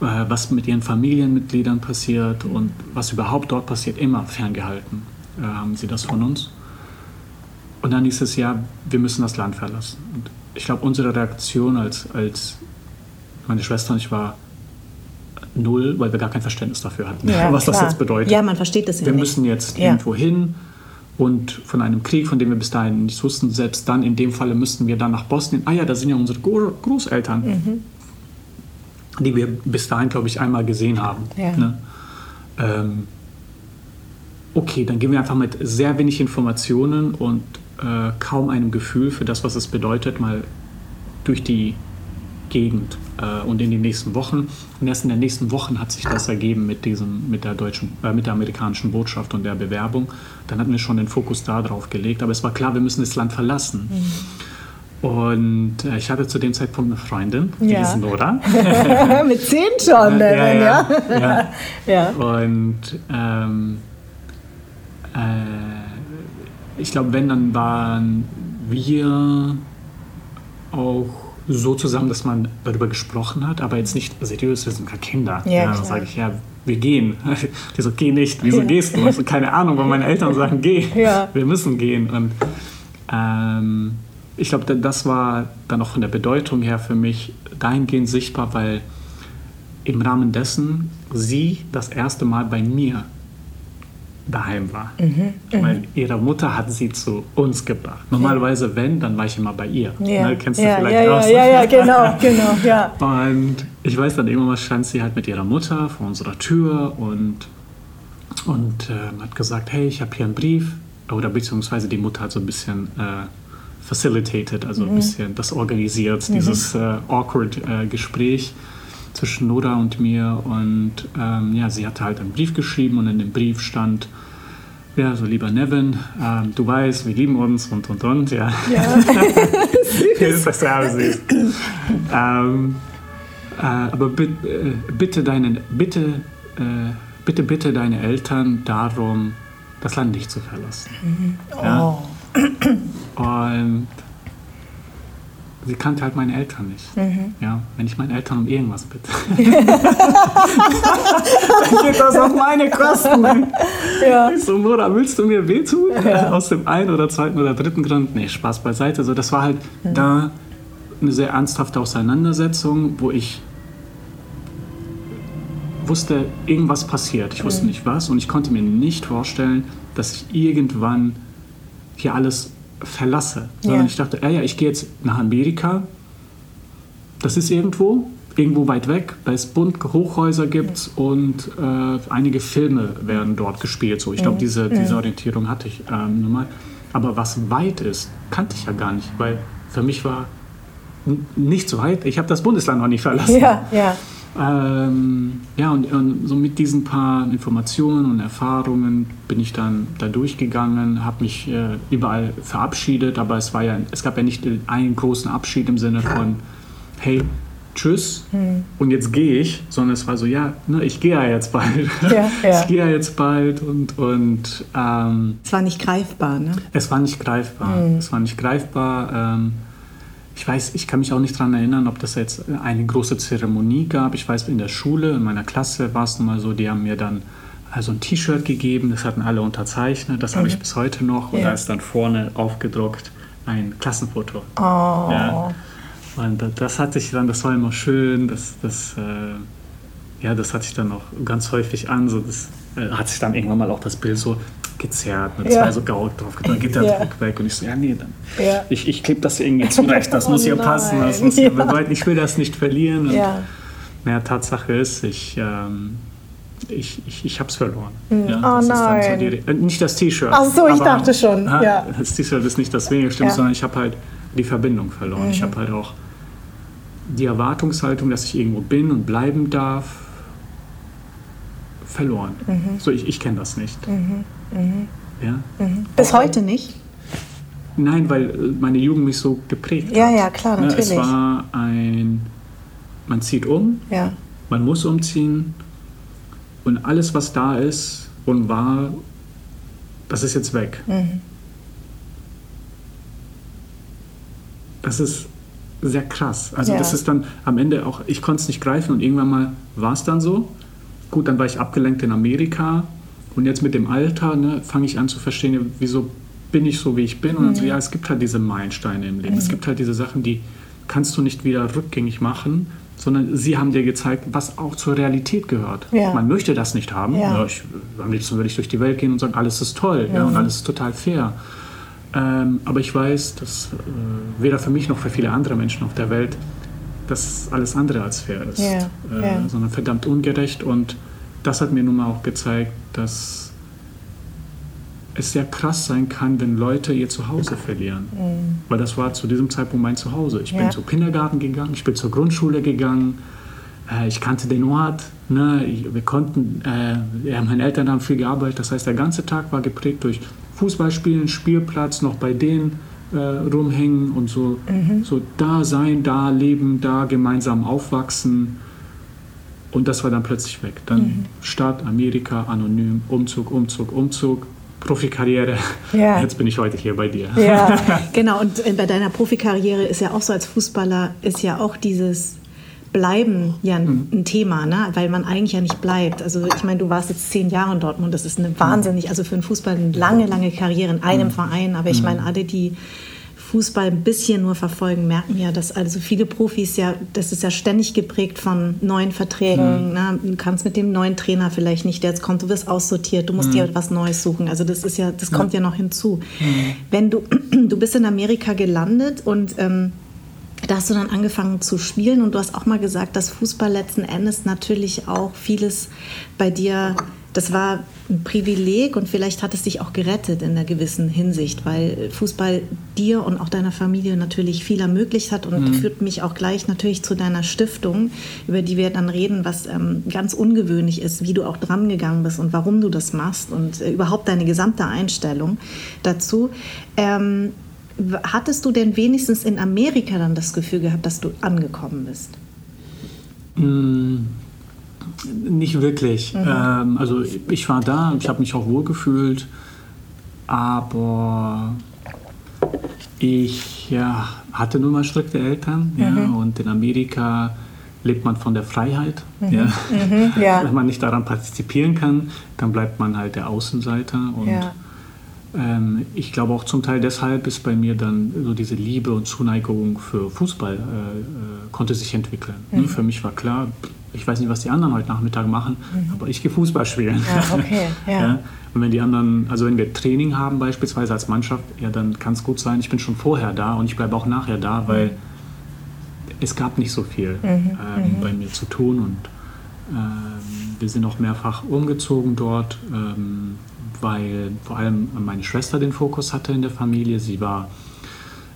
S1: äh, was mit ihren Familienmitgliedern passiert und was überhaupt dort passiert, immer ferngehalten äh, haben sie das von uns. Und dann hieß es ja, wir müssen das Land verlassen. Und ich glaube, unsere Reaktion als, als meine Schwester und ich war, null, weil wir gar kein Verständnis dafür hatten, ja, was klar. das jetzt bedeutet.
S2: Ja, man versteht das
S1: ja Wir nicht. müssen jetzt ja. irgendwo hin und von einem Krieg, von dem wir bis dahin nichts wussten, selbst dann in dem Falle müssten wir dann nach Bosnien. Ah ja, da sind ja unsere Großeltern, mhm. die wir bis dahin, glaube ich, einmal gesehen haben. Ja. Ne? Ähm, okay, dann gehen wir einfach mit sehr wenig Informationen und äh, kaum einem Gefühl für das, was es bedeutet, mal durch die Gegend äh, und in den nächsten Wochen. Und erst in den nächsten Wochen hat sich das ergeben mit, diesem, mit, der, deutschen, äh, mit der amerikanischen Botschaft und der Bewerbung. Dann hatten wir schon den Fokus darauf gelegt. Aber es war klar, wir müssen das Land verlassen. Mhm. Und äh, ich hatte zu dem Zeitpunkt eine Freundin, die
S2: Ja.
S1: ist Nora.
S2: Mit zehn schon,
S1: Ja,
S2: ja?
S1: ja, ja.
S2: Ja.
S1: Und ähm, äh, ich glaube, wenn, dann waren wir auch so zusammen, dass man darüber gesprochen hat, aber jetzt nicht seriös, wir sind keine Kinder.
S2: Ja,
S1: dann
S2: klar.
S1: sage ich, ja, wir gehen. Die so, geh nicht. Wieso
S2: Ja.
S1: gehst du? Also, keine Ahnung, weil meine Eltern sagen, geh.
S2: Ja.
S1: Wir müssen gehen. Und ähm, ich glaube, da- das war dann auch von der Bedeutung her für mich dahingehend sichtbar, weil im Rahmen dessen sie das erste Mal bei mir daheim war.
S2: Mhm,
S1: Weil ihre Mutter hat sie zu uns gebracht. Normalerweise, wenn, dann war ich immer bei ihr.
S2: Ja.
S1: Ne, kennst du
S2: ja,
S1: vielleicht
S2: ja, ja,
S1: auch.
S2: ja, ja, genau, genau, ja.
S1: Und ich weiß dann irgendwann stand sie halt mit ihrer Mutter vor unserer Tür und, und ähm, hat gesagt, hey, ich habe hier einen Brief. Oder beziehungsweise die Mutter hat so ein bisschen äh, facilitated, also ein bisschen das organisiert, dieses äh, awkward äh, Gespräch zwischen Nora und mir. Und ähm, ja, sie hatte halt einen Brief geschrieben und in dem Brief stand, ja, so lieber Nevin, ähm, du weißt, wir lieben uns und und und, ja.
S2: ja.
S1: ist das ja süß. ähm, äh, aber bitte, äh, bitte deine, bitte, äh, bitte, bitte deine Eltern darum, das Land nicht zu verlassen. Ja?
S2: Oh.
S1: Und sie kannte halt meine Eltern nicht. Ja, wenn ich meine Eltern um irgendwas bitte, dann geht das auf meine Kosten.
S2: Ja.
S1: Ich so, Nora, willst du mir wehtun? Aus dem einen oder zweiten oder dritten Grund? Nee, Spaß beiseite. So, das war halt da eine sehr ernsthafte Auseinandersetzung, wo ich wusste, irgendwas passiert. Ich wusste nicht was und ich konnte mir nicht vorstellen, dass ich irgendwann hier alles verlasse. Sondern
S2: Ja.
S1: ich dachte, ja, ja, ich gehe jetzt nach Amerika. Das ist irgendwo, irgendwo weit weg, weil es bunt Hochhäuser gibt und äh, einige Filme werden dort gespielt. So, ich glaube, diese, diese Orientierung hatte ich ähm, nun mal. Aber was weit ist, kannte ich ja gar nicht, weil für mich war nicht so weit. Ich habe das Bundesland noch nicht verlassen.
S2: Ja, ja.
S1: Ähm, ja, und, und so mit diesen paar Informationen und Erfahrungen bin ich dann da durchgegangen, habe mich äh, überall verabschiedet, aber es, war ja, es gab ja nicht einen großen Abschied im Sinne von, hey, tschüss und jetzt gehe ich, sondern es war so, ja, ne, ich gehe ja jetzt bald.
S2: Ja, ja.
S1: Ich gehe ja jetzt bald und, und ähm,
S2: Es war nicht greifbar, ne?
S1: es war nicht greifbar. Es war nicht greifbar. Ähm, ich weiß, ich kann mich auch nicht daran erinnern, ob das jetzt eine große Zeremonie gab. Ich weiß, in der Schule, in meiner Klasse war es nun mal so, die haben mir dann also ein T-Shirt gegeben, das hatten alle unterzeichnet, das habe ich bis heute noch. Und
S2: Ja.
S1: da ist dann vorne aufgedruckt ein Klassenfoto.
S2: Oh.
S1: Ja. Und da- das hatte ich dann, das war immer schön, das, das, äh, ja, das hatte ich dann auch ganz häufig an. So das äh, hat sich dann irgendwann mal auch das Bild so gezerrt, mit
S2: Ja.
S1: zwei so Gaut drauf, dann geht der
S2: Ja.
S1: Druck weg und ich so, ja, nee, dann.
S2: Ja.
S1: Ich, ich klebe das irgendwie zurecht, das
S2: Oh
S1: muss ja passen, das muss ja
S2: Ja.
S1: bedeuten, ich will das nicht verlieren. Und,
S2: Ja.
S1: naja, Tatsache ist, ich, ähm, ich, ich, ich habe es verloren.
S2: Oh
S1: das ist dann
S2: nein.
S1: die Re- äh, nicht das T-Shirt.
S2: Ach so, ich
S1: aber-
S2: dachte schon, ja.
S1: Das T-Shirt ist nicht das weniger Schlimme,
S2: Ja.
S1: sondern ich habe halt die Verbindung verloren. Ich habe halt auch die Erwartungshaltung, dass ich irgendwo bin und bleiben darf, verloren. So, ich, ich kenne das nicht. Ja?
S2: Bis heute nicht?
S1: Nein, weil äh, meine Jugend mich so geprägt
S2: Ja,
S1: hat.
S2: ja, klar,
S1: Ne,
S2: natürlich.
S1: Es war ein, man zieht um,
S2: Ja.
S1: man muss umziehen und alles, was da ist und war, das ist jetzt weg.
S2: Mhm.
S1: Das ist sehr krass. Also
S2: Ja.
S1: das ist dann am Ende auch, ich konnte es nicht greifen und irgendwann mal war es dann so. Gut, dann war ich abgelenkt in Amerika und jetzt mit dem Alter ne, fange ich an zu verstehen, ja, wieso bin ich so, wie ich bin. Und dann so, ja, es gibt halt diese Meilensteine im Leben. Es gibt halt diese Sachen, die kannst du nicht wieder rückgängig machen, sondern sie haben dir gezeigt, was auch zur Realität gehört.
S2: Ja.
S1: Man möchte das nicht haben.
S2: Ja.
S1: ich, am liebsten würde ich durch die Welt gehen und sagen, alles ist toll ja, und alles ist total fair. Ähm, aber ich weiß, dass äh, weder für mich noch für viele andere Menschen auf der Welt das alles andere als fair ist,
S2: Ja,
S1: äh,
S2: ja.
S1: sondern verdammt ungerecht. Und das hat mir nun mal auch gezeigt, dass es sehr krass sein kann, wenn Leute ihr Zuhause verlieren. Weil das war zu diesem Zeitpunkt mein Zuhause. Ich.
S2: Ja.
S1: bin zum Kindergarten gegangen, ich bin zur Grundschule gegangen, äh, ich kannte den Ort. Ne? Wir konnten, äh, ja, meine Eltern haben viel gearbeitet, das heißt, der ganze Tag war geprägt durch Fußballspielen, Spielplatz, noch bei denen, äh, rumhängen und so, mhm. so da sein, da leben, da gemeinsam aufwachsen. Und das war dann plötzlich weg. Dann mhm. Stadt, Amerika, anonym, Umzug, Umzug, Umzug. Profikarriere. Ja. Jetzt bin ich heute hier bei dir.
S2: Ja, genau. Und äh, bei deiner Profikarriere ist ja auch so als Fußballer, ist ja auch dieses Bleiben ja ein, mhm. ein, Thema, ne? weil man eigentlich ja nicht bleibt. Also ich meine, du warst jetzt zehn Jahre in Dortmund, das ist eine wahnsinnig, also für einen Fußball eine lange, lange Karriere in einem mhm. Verein. Aber ich mhm. meine, alle, die Fußball ein bisschen nur verfolgen, merken ja, dass also viele Profis ja, das ist ja ständig geprägt von neuen Verträgen. Mhm. Ne? Du kannst mit dem neuen Trainer vielleicht nicht, der jetzt kommt, du wirst aussortiert, du musst mhm. dir etwas Neues suchen. Also das ist ja, das kommt ja noch hinzu. Mhm. Wenn du, du bist in Amerika gelandet und ähm, da hast du dann angefangen zu spielen und du hast auch mal gesagt, dass Fußball letzten Endes natürlich auch vieles bei dir, das war ein Privileg und vielleicht hat es dich auch gerettet in einer gewissen Hinsicht, weil Fußball dir und auch deiner Familie natürlich viel ermöglicht hat und mhm. führt mich auch gleich natürlich zu deiner Stiftung, über die wir dann reden, was ähm, ganz ungewöhnlich ist, wie du auch dran gegangen bist und warum du das machst und äh, überhaupt deine gesamte Einstellung dazu. Ähm, hattest du denn wenigstens in Amerika dann das Gefühl gehabt, dass du angekommen bist?
S1: Mm, nicht wirklich. Mhm. Ähm, also ich war da, ich habe mich auch wohl gefühlt, aber ich ja, hatte nun mal strikte Eltern mhm. ja, und in Amerika lebt man von der Freiheit. Mhm. Ja. Mhm. Wenn man nicht daran partizipieren kann, dann bleibt man halt der Außenseiter und. Ähm, ich glaube auch zum Teil deshalb ist bei mir dann so diese Liebe und Zuneigung für Fußball äh, äh, konnte sich entwickeln. Mhm. Für mich war klar, ich weiß nicht, was die anderen heute Nachmittag machen, mhm. aber ich gehe Fußball spielen. Ja, okay, ja. ja. Und wenn die anderen, also wenn wir Training haben beispielsweise als Mannschaft, ja, dann kann es gut sein, ich bin schon vorher da und ich bleibe auch nachher da, weil es gab nicht so viel mhm. ähm, mhm. bei mir zu tun und ähm, wir sind auch mehrfach umgezogen dort. Ähm, weil vor allem meine Schwester den Fokus hatte in der Familie. Sie war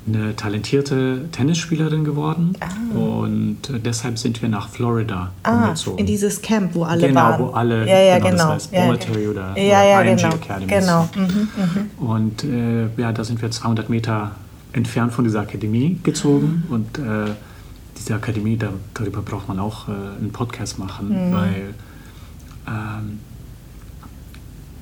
S1: eine talentierte Tennisspielerin geworden ah. und deshalb sind wir nach Florida
S2: ah, umgezogen. in dieses Camp, wo alle
S1: genau,
S2: waren.
S1: Genau, wo alle,
S2: ja, ja, genau, genau.
S1: das heißt ja, Military oder,
S2: ja, ja,
S1: IMG
S2: genau,
S1: Academies.
S2: Genau.
S1: Mhm, mh. Und äh, ja, da sind wir 200 Meter entfernt von dieser Akademie gezogen mhm. und äh, diese Akademie, da, darüber braucht man auch äh, einen Podcast machen, mhm. weil ähm,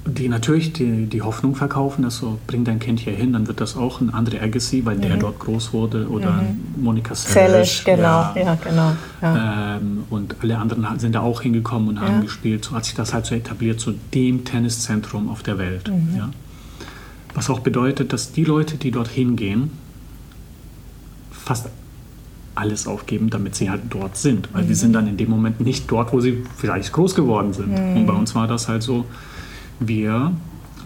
S1: die natürlich die, die Hoffnung verkaufen, dass so, bring dein Kind hier hin, dann wird das auch ein Andre Agassi, weil mhm. der dort groß wurde, oder mhm. Monika Seles.
S2: genau, ja, ja genau.
S1: Ja. Ähm, und alle anderen sind da auch hingekommen und haben gespielt. So hat sich das halt so etabliert, zu so dem Tenniszentrum auf der Welt. Mhm. Ja. Was auch bedeutet, dass die Leute, die dort hingehen, fast alles aufgeben, damit sie halt dort sind. Weil mhm. die sind dann in dem Moment nicht dort, wo sie vielleicht groß geworden sind. Mhm. Und bei uns war das halt so, wir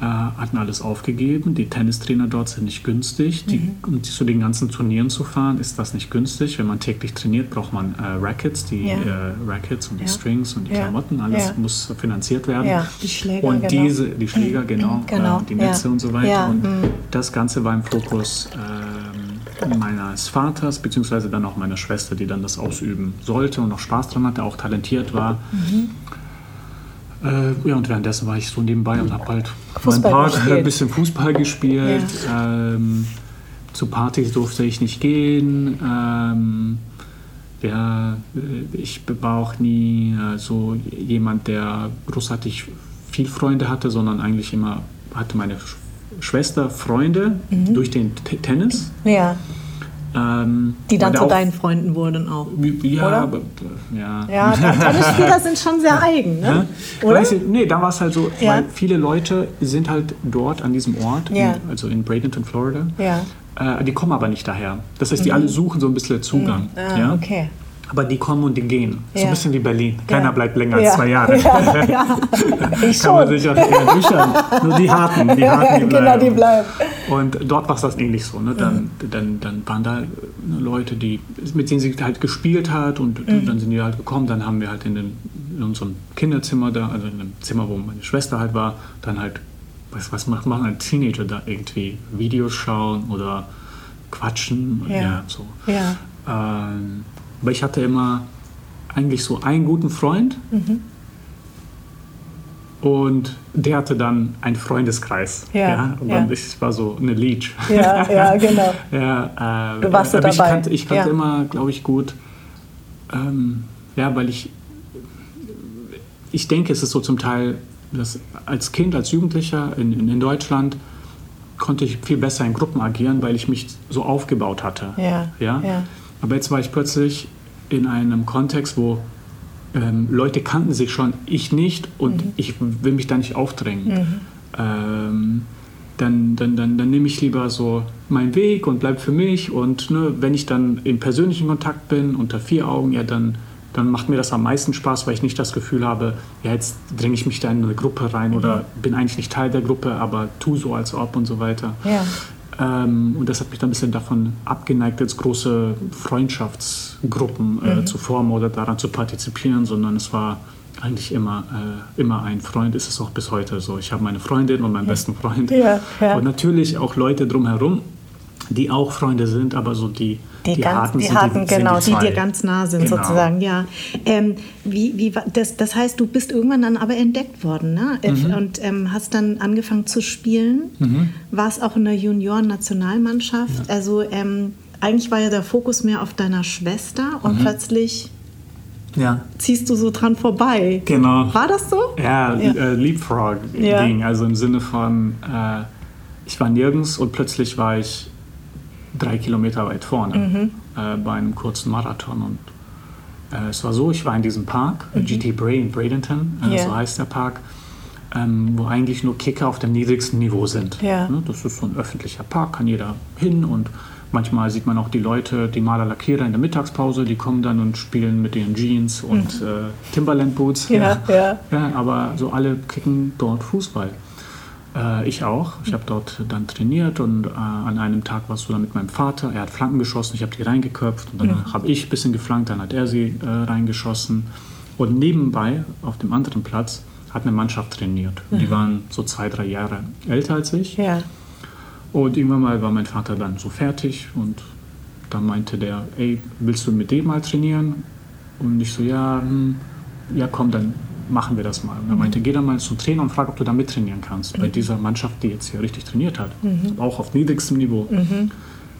S1: äh, hatten alles aufgegeben. Die Tennistrainer dort sind nicht günstig. Die, mhm. Um zu den ganzen Turnieren zu fahren, ist das nicht günstig. Wenn man täglich trainiert, braucht man äh, Rackets, die ja. äh, Rackets und die ja. Strings und die ja. Klamotten. Alles muss finanziert werden.
S2: Die Schläger,
S1: und genau. diese, die Schläger, mhm. genau, genau. Äh, die Netze und so weiter. Und mhm. das Ganze war im Fokus ähm, meines Vaters, beziehungsweise dann auch meiner Schwester, die dann das ausüben sollte und auch Spaß dran hatte, auch talentiert war. Mhm. Äh, ja, und währenddessen war ich so nebenbei und habe halt Fußball ein, paar, ein bisschen Fußball gespielt. Ja. Ähm, zu Partys durfte ich nicht gehen. Ähm, ja, äh, ich war auch nie so jemand, der großartig viel Freunde hatte, sondern eigentlich immer hatte meine Schwester Freunde mhm. durch den T Tennis.
S2: Ja. Ähm, die dann zu deinen Freunden wurden auch.
S1: Ja,
S2: oder?
S1: aber
S2: ja. Ja, Tennisspieler sind schon sehr eigen, ne?
S1: Ja? Oder? Weißt du, nee, da war es halt so, ja. weil viele Leute sind halt dort an diesem Ort, ja. in, also in Bradenton, Florida. Ja. Äh, die kommen aber nicht daher. Das heißt, die mhm. alle suchen so ein bisschen Zugang. Mhm.
S2: Ah,
S1: ja?
S2: okay.
S1: Aber die kommen und die gehen. Ja. So ein bisschen wie Berlin. Keiner ja. bleibt länger als zwei Jahre.
S2: Ja, ja. Ich
S1: Kann man sich auch eher durchschauen. Nur die Harten, die Harten,
S2: die bleiben. Genau, die bleiben.
S1: Und dort war es das ähnlich so. Ne? Dann, mhm. dann, dann waren da Leute, die, mit denen sie halt gespielt hat und mhm. dann sind die halt gekommen. Dann haben wir halt in, den, in unserem Kinderzimmer da, also in dem Zimmer, wo meine Schwester halt war, dann halt, was, was macht, machen ein Teenager da irgendwie? Videos schauen oder quatschen. Ja, so.
S2: Ja.
S1: Ähm, aber ich hatte immer eigentlich so einen guten Freund. Mhm. Und der hatte dann einen Freundeskreis. Ja, ja? Und dann, ich war so eine Leech.
S2: Ja, ja, genau.
S1: ja,
S2: äh, du warst
S1: aber
S2: dabei.
S1: ich kannte, ich kannte ja. immer, glaube ich, gut. Ähm, ja, weil ich, ich denke, es ist so zum Teil, dass als Kind, als Jugendlicher in, in, in Deutschland konnte ich viel besser in Gruppen agieren, weil ich mich so aufgebaut hatte.
S2: Ja,
S1: ja? ja. Aber jetzt war ich plötzlich in einem Kontext, wo ähm, Leute kannten sich schon, ich nicht und mhm. ich will mich da nicht aufdrängen. Mhm. Ähm, dann, dann, dann, dann nehme ich lieber so meinen Weg und bleibe für mich. Und ne, wenn ich dann im persönlichen Kontakt bin, unter vier Augen, ja, dann, dann macht mir das am meisten Spaß, weil ich nicht das Gefühl habe, ja, jetzt dränge ich mich da in eine Gruppe rein mhm. oder bin eigentlich nicht Teil der Gruppe, aber tu so, als ob und so weiter.
S2: Ja.
S1: Ähm, und das hat mich dann ein bisschen davon abgeneigt, jetzt große Freundschaftsgruppen äh, mhm. zu formen oder daran zu partizipieren, sondern es war eigentlich immer, äh, immer ein Freund, ist es auch bis heute so. Ich habe meine Freundin und meinen ja. besten Freund.
S2: Ja, ja.
S1: Und natürlich auch Leute drumherum, die auch Freunde sind, aber so die,
S2: die, die ganz, harten, die, sind, harten, die, genau, sind die, die dir ganz nah sind genau. sozusagen, ja. Ähm, wie, wie, das, das heißt, du bist irgendwann dann aber entdeckt worden ne? Mhm. und ähm, hast dann angefangen zu spielen. Mhm. Warst auch in der Junioren-Nationalmannschaft. Ja. Also ähm, eigentlich war ja der Fokus mehr auf deiner Schwester und mhm. plötzlich ja. ziehst du so dran vorbei.
S1: Genau.
S2: War das so?
S1: Ja, ja. Äh, Leapfrog-Ding. Also im Sinne von, äh, ich war nirgends und plötzlich war ich drei Kilometer weit vorne mhm. äh, bei einem kurzen Marathon. Und äh, es war so, ich war in diesem Park, mhm. GT Bray in Bradenton, äh, yeah. so heißt der Park, ähm, wo eigentlich nur Kicker auf dem niedrigsten Niveau sind.
S2: Yeah.
S1: Ne? Das ist so ein öffentlicher Park, kann jeder hin und manchmal sieht man auch die Leute, die Maler Lackierer in der Mittagspause, die kommen dann und spielen mit ihren Jeans und mhm. äh, Timberland Boots.
S2: Ja, ja.
S1: ja, aber so alle kicken dort Fußball. Äh, ich auch. Ich habe dort dann trainiert und äh, an einem Tag warst du dann mit meinem Vater. Er hat Flanken geschossen, ich habe die reingeköpft und dann mhm. habe ich ein bisschen geflankt, dann hat er sie äh, reingeschossen. Und nebenbei, auf dem anderen Platz, hat eine Mannschaft trainiert. Mhm. Die waren so zwei, drei Jahre älter als ich.
S2: Ja.
S1: Und irgendwann mal war mein Vater dann so fertig und dann meinte der, ey, willst du mit dem mal trainieren? Und ich so, ja, hm, ja komm, dann machen wir das mal. Und er meinte, geh dann mal zum Trainer und frag, ob du da mittrainieren kannst. Mhm. Bei dieser Mannschaft, die jetzt hier richtig trainiert hat. Mhm. Auch auf niedrigstem Niveau.
S2: Mhm.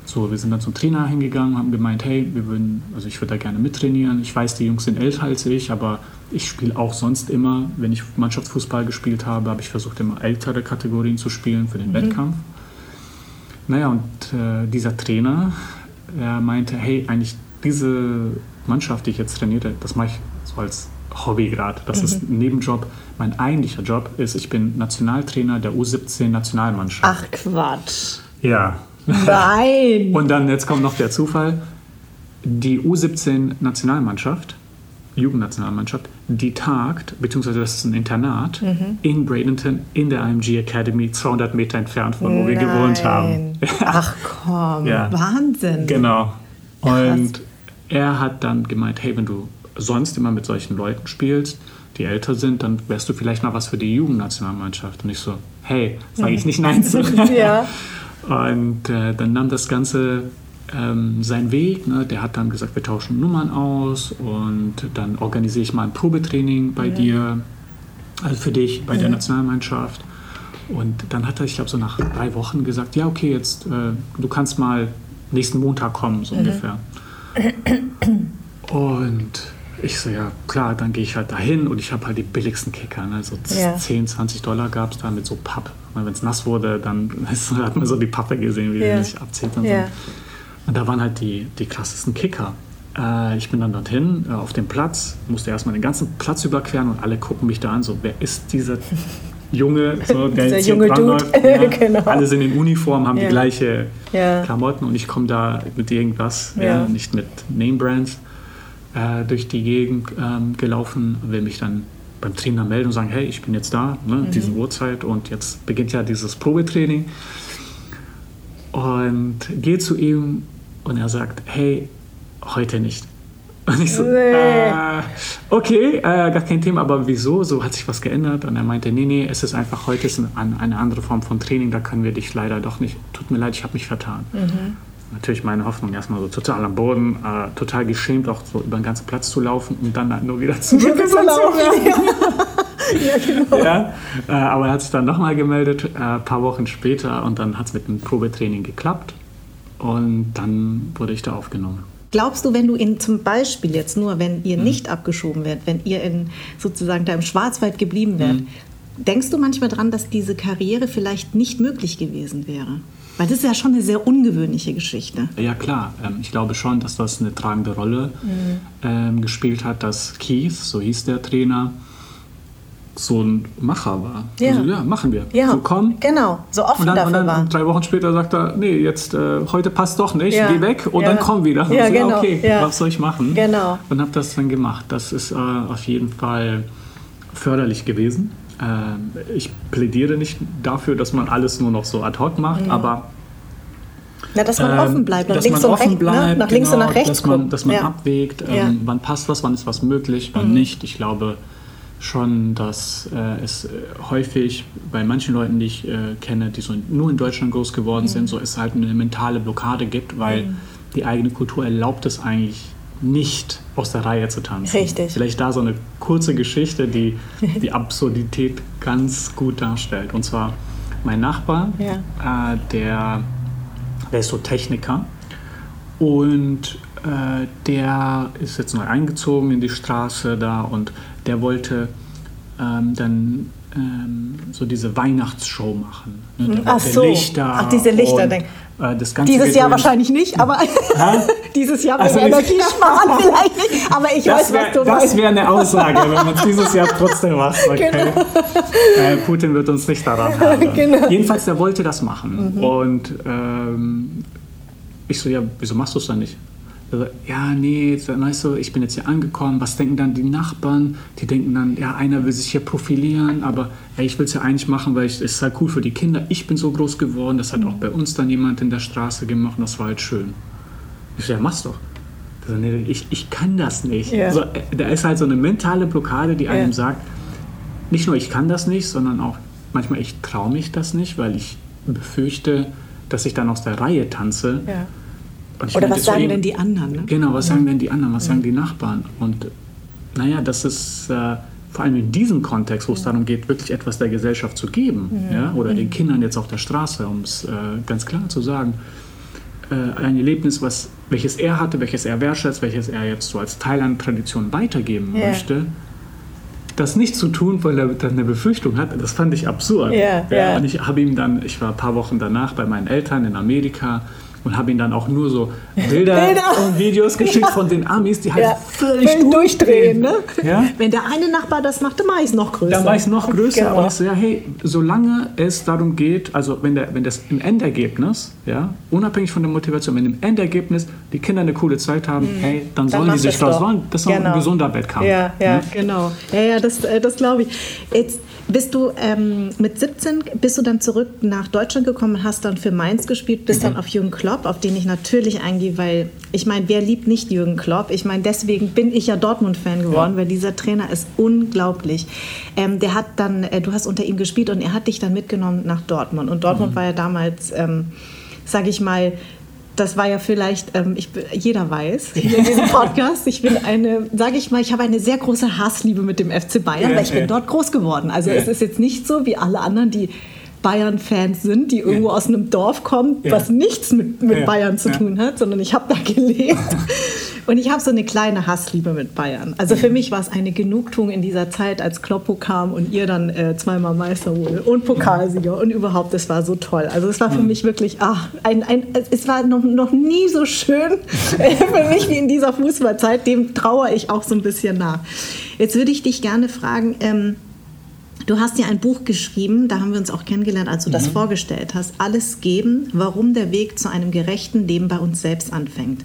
S1: So, wir sind dann zum Trainer hingegangen, haben gemeint, hey, wir würden, also ich würde da gerne mittrainieren. Ich weiß, die Jungs sind älter als ich, aber ich spiele auch sonst immer, wenn ich Mannschaftsfußball gespielt habe, habe ich versucht, immer ältere Kategorien zu spielen für den mhm. Wettkampf. Naja, und äh, dieser Trainer, er meinte, hey, eigentlich diese Mannschaft, die ich jetzt trainiere, das mache ich so als Hobby gerade. Das mhm. ist ein Nebenjob. Mein eigentlicher Job ist, ich bin Nationaltrainer der U17-Nationalmannschaft.
S2: Ach Quatsch.
S1: Ja.
S2: Nein.
S1: Und dann, jetzt kommt noch der Zufall, die U17-Nationalmannschaft, Jugendnationalmannschaft, die tagt, beziehungsweise das ist ein Internat, mhm. in Bradenton in der IMG Academy, 200 Meter entfernt von wo Nein. wir gewohnt haben.
S2: Ach komm, ja. Wahnsinn.
S1: Genau. Und Krass. er hat dann gemeint, hey, wenn du sonst immer mit solchen Leuten spielst, die älter sind, dann wärst du vielleicht mal was für die Jugendnationalmannschaft. Und ich so, hey, sage ich nicht Nein zu.
S2: ja.
S1: Und äh, dann nahm das Ganze ähm, seinen Weg. Ne? Der hat dann gesagt, wir tauschen Nummern aus und dann organisiere ich mal ein Probetraining bei ja. dir, also für dich, bei ja. der Nationalmannschaft. Und dann hat er, ich glaube, so nach drei Wochen gesagt, ja, okay, jetzt, äh, du kannst mal nächsten Montag kommen, so mhm. ungefähr. Und ich so, ja klar, dann gehe ich halt dahin und ich habe halt die billigsten Kicker. Ne? So ja. 10, 20 Dollar gab es da mit so Papp. Wenn es nass wurde, dann hat man so die Pappe gesehen, wie ja. die sich. Und, ja. und da waren halt die, die krassesten Kicker. Äh, ich bin dann dorthin, äh, auf dem Platz, musste erstmal den ganzen Platz überqueren und alle gucken mich da an, so, wer ist dieser Junge, so, der
S2: jetzt junge Dude.
S1: Ja, genau. Alle sind in Uniform, haben die gleiche Klamotten und ich komme da mit irgendwas, nicht mit Name Brands äh, durch die Gegend ähm, gelaufen, will mich dann beim Trainer melden und sagen, hey, ich bin jetzt da, ne, mhm. diese Uhrzeit und jetzt beginnt ja dieses Probetraining. Und gehe zu ihm und er sagt, hey, heute nicht. Und ich so, nee. äh, okay, äh, gar kein Thema, aber wieso? So hat sich was geändert. Und er meinte, nee, nee, es ist einfach, heute ist eine, eine andere Form von Training, da können wir dich leider doch nicht, tut mir leid, ich habe mich vertan.
S2: Mhm
S1: natürlich meine Hoffnung erstmal so total am Boden, äh, total geschämt auch so über den ganzen Platz zu laufen und dann halt nur wieder zurück zu laufen. ja, genau. Ja, äh, aber er hat sich dann nochmal gemeldet, äh, ein paar Wochen später, und dann hat es mit dem Probetraining geklappt. Und dann wurde ich da aufgenommen.
S2: Glaubst du, wenn du in zum Beispiel jetzt nur, wenn ihr mhm. nicht abgeschoben werdet, wenn ihr in sozusagen da im Schwarzwald geblieben wärt, mhm. denkst du manchmal dran, dass diese Karriere vielleicht nicht möglich gewesen wäre? Weil das ist ja schon eine sehr ungewöhnliche Geschichte.
S1: Ja, klar. Ähm, ich glaube schon, dass das eine tragende Rolle mhm. ähm, gespielt hat, dass Keith, so hieß der Trainer, so ein Macher war. Ja, also, ja machen wir.
S2: Ja,
S1: so
S2: komm. Genau, so offen
S1: und dann,
S2: dafür
S1: und dann
S2: war.
S1: drei Wochen später sagt er, nee, jetzt äh, heute passt doch nicht, ja. geh weg und ja. dann komm wieder.
S2: Ja, so, genau.
S1: Okay, was soll ich machen?
S2: Genau.
S1: Und habe das dann gemacht. Das ist äh, auf jeden Fall förderlich gewesen. Äh, ich plädiere nicht dafür, dass man alles nur noch so ad hoc macht, mhm. aber
S2: ja, dass man ähm, offen bleibt,
S1: nach links und rechts, ne?
S2: bleibt, nach links genau, und nach rechts
S1: dass man, dass man ja. abwägt, ähm, ja. wann passt was, wann ist was möglich, wann mhm. nicht. Ich glaube, schon, dass äh, es äh, häufig bei manchen Leuten, die ich äh, kenne, die so nur in Deutschland groß geworden mhm. sind, so es halt eine mentale Blockade gibt, weil mhm. die eigene Kultur erlaubt es eigentlich nicht aus der Reihe zu tanzen.
S2: Richtig.
S1: Vielleicht da so eine kurze Geschichte, die die Absurdität ganz gut darstellt. Und zwar mein Nachbar, ja. äh, der, der ist so Techniker und äh, der ist jetzt neu eingezogen in die Straße da und der wollte ähm, dann ähm, so diese Weihnachtsshow machen.
S2: Ne? Der Ach so, Lichter Ach, diese Lichter. Und, äh, das Ganze dieses Jahr wahrscheinlich nicht, aber dieses Jahr also wegen Energie sparen vielleicht nicht. Aber ich
S1: weiß,
S2: wär, was du
S1: Das wäre eine Aussage, wenn man es dieses Jahr trotzdem macht. Okay. Genau. Äh, Putin wird uns nicht daran haben. Genau. Jedenfalls, der wollte das machen. Mhm. Und ähm, ich so, ja, wieso machst du es dann nicht? Also, ja, nee, weißt du, ich bin jetzt hier angekommen, was denken dann die Nachbarn? Die denken dann, ja, einer will sich hier profilieren, aber ey, ich will es ja eigentlich machen, weil es ist halt cool für die Kinder. Ich bin so groß geworden, das hat auch bei uns dann jemand in der Straße gemacht und das war halt schön. Ich so, ja, mach's doch. Also, nee, ich, ich kann das nicht. Ja. Also, da ist halt so eine mentale Blockade, die einem ja. sagt, nicht nur ich kann das nicht, sondern auch manchmal ich traue mich das nicht, weil ich befürchte, dass ich dann aus der Reihe tanze.
S2: Ja oder was sagen denn die anderen? Ne?
S1: Genau, was sagen denn die anderen, was sagen die Nachbarn? Und naja, das ist äh, vor allem in diesem Kontext, wo es darum geht, wirklich etwas der Gesellschaft zu geben, ja, oder den Kindern jetzt auf der Straße, um es äh, ganz klar zu sagen, äh, ein Erlebnis, was, welches er hatte, welches er wertschätzt, welches er jetzt so als Teil einer Tradition weitergeben ja. möchte, das nicht zu tun, weil er dann eine Befürchtung hat, das fand ich absurd.
S2: Ja, ja.
S1: Und ich habe ihm dann, ich war ein paar Wochen danach bei meinen Eltern in Amerika und habe ihm dann auch nur so Bilder, Bilder. und Videos geschickt von den Amis, die halt ja. völlig durchdrehen. Ne?
S2: Ja? Wenn der eine Nachbar das macht, dann mache ich es noch größer.
S1: Dann mache ich es noch größer. Genau. Und ich so, ja, hey, solange es darum geht, also wenn, der, wenn das im Endergebnis, ja, unabhängig von der Motivation, wenn im Endergebnis die Kinder eine coole Zeit haben, mhm. hey, dann, dann sollen die sich das, sollen, das ist genau. ein gesunder Wettkampf.
S2: Ja, ja, ja, genau. Ja, ja, das, äh, das glaube ich. Jetzt bist du ähm, mit 17 bist du dann zurück nach Deutschland gekommen, hast dann für Mainz gespielt, bist mhm. dann auf Jürgen Klopp, auf den ich natürlich eingehe, weil ich meine, wer liebt nicht Jürgen Klopp? Ich meine, deswegen bin ich ja Dortmund-Fan geworden, ja. weil dieser Trainer ist unglaublich. Ähm, der hat dann, äh, du hast unter ihm gespielt und er hat dich dann mitgenommen nach Dortmund. Und Dortmund mhm. war ja damals, ähm, sage ich mal, das war ja vielleicht, ähm, ich, jeder weiß hier in diesem Podcast, ich bin eine, sage ich mal, ich habe eine sehr große Hassliebe mit dem FC Bayern, weil ich bin dort groß geworden. Also es ist jetzt nicht so wie alle anderen, die Bayern-Fans sind, die irgendwo aus einem Dorf kommen, was nichts mit, mit Bayern zu tun hat, sondern ich habe da gelebt. Und ich habe so eine kleine Hassliebe mit Bayern. Also für mich war es eine Genugtuung in dieser Zeit, als Kloppo kam und ihr dann äh, zweimal Meister wurde und Pokalsieger und überhaupt, das war so toll. Also es war für mich wirklich, ach, ein, ein, es war noch, noch nie so schön äh, für mich wie in dieser Fußballzeit. Dem trauere ich auch so ein bisschen nach. Jetzt würde ich dich gerne fragen, ähm, Du hast ja ein Buch geschrieben, da haben wir uns auch kennengelernt, als du mhm. das vorgestellt hast. Alles geben, warum der Weg zu einem gerechten Leben bei uns selbst anfängt.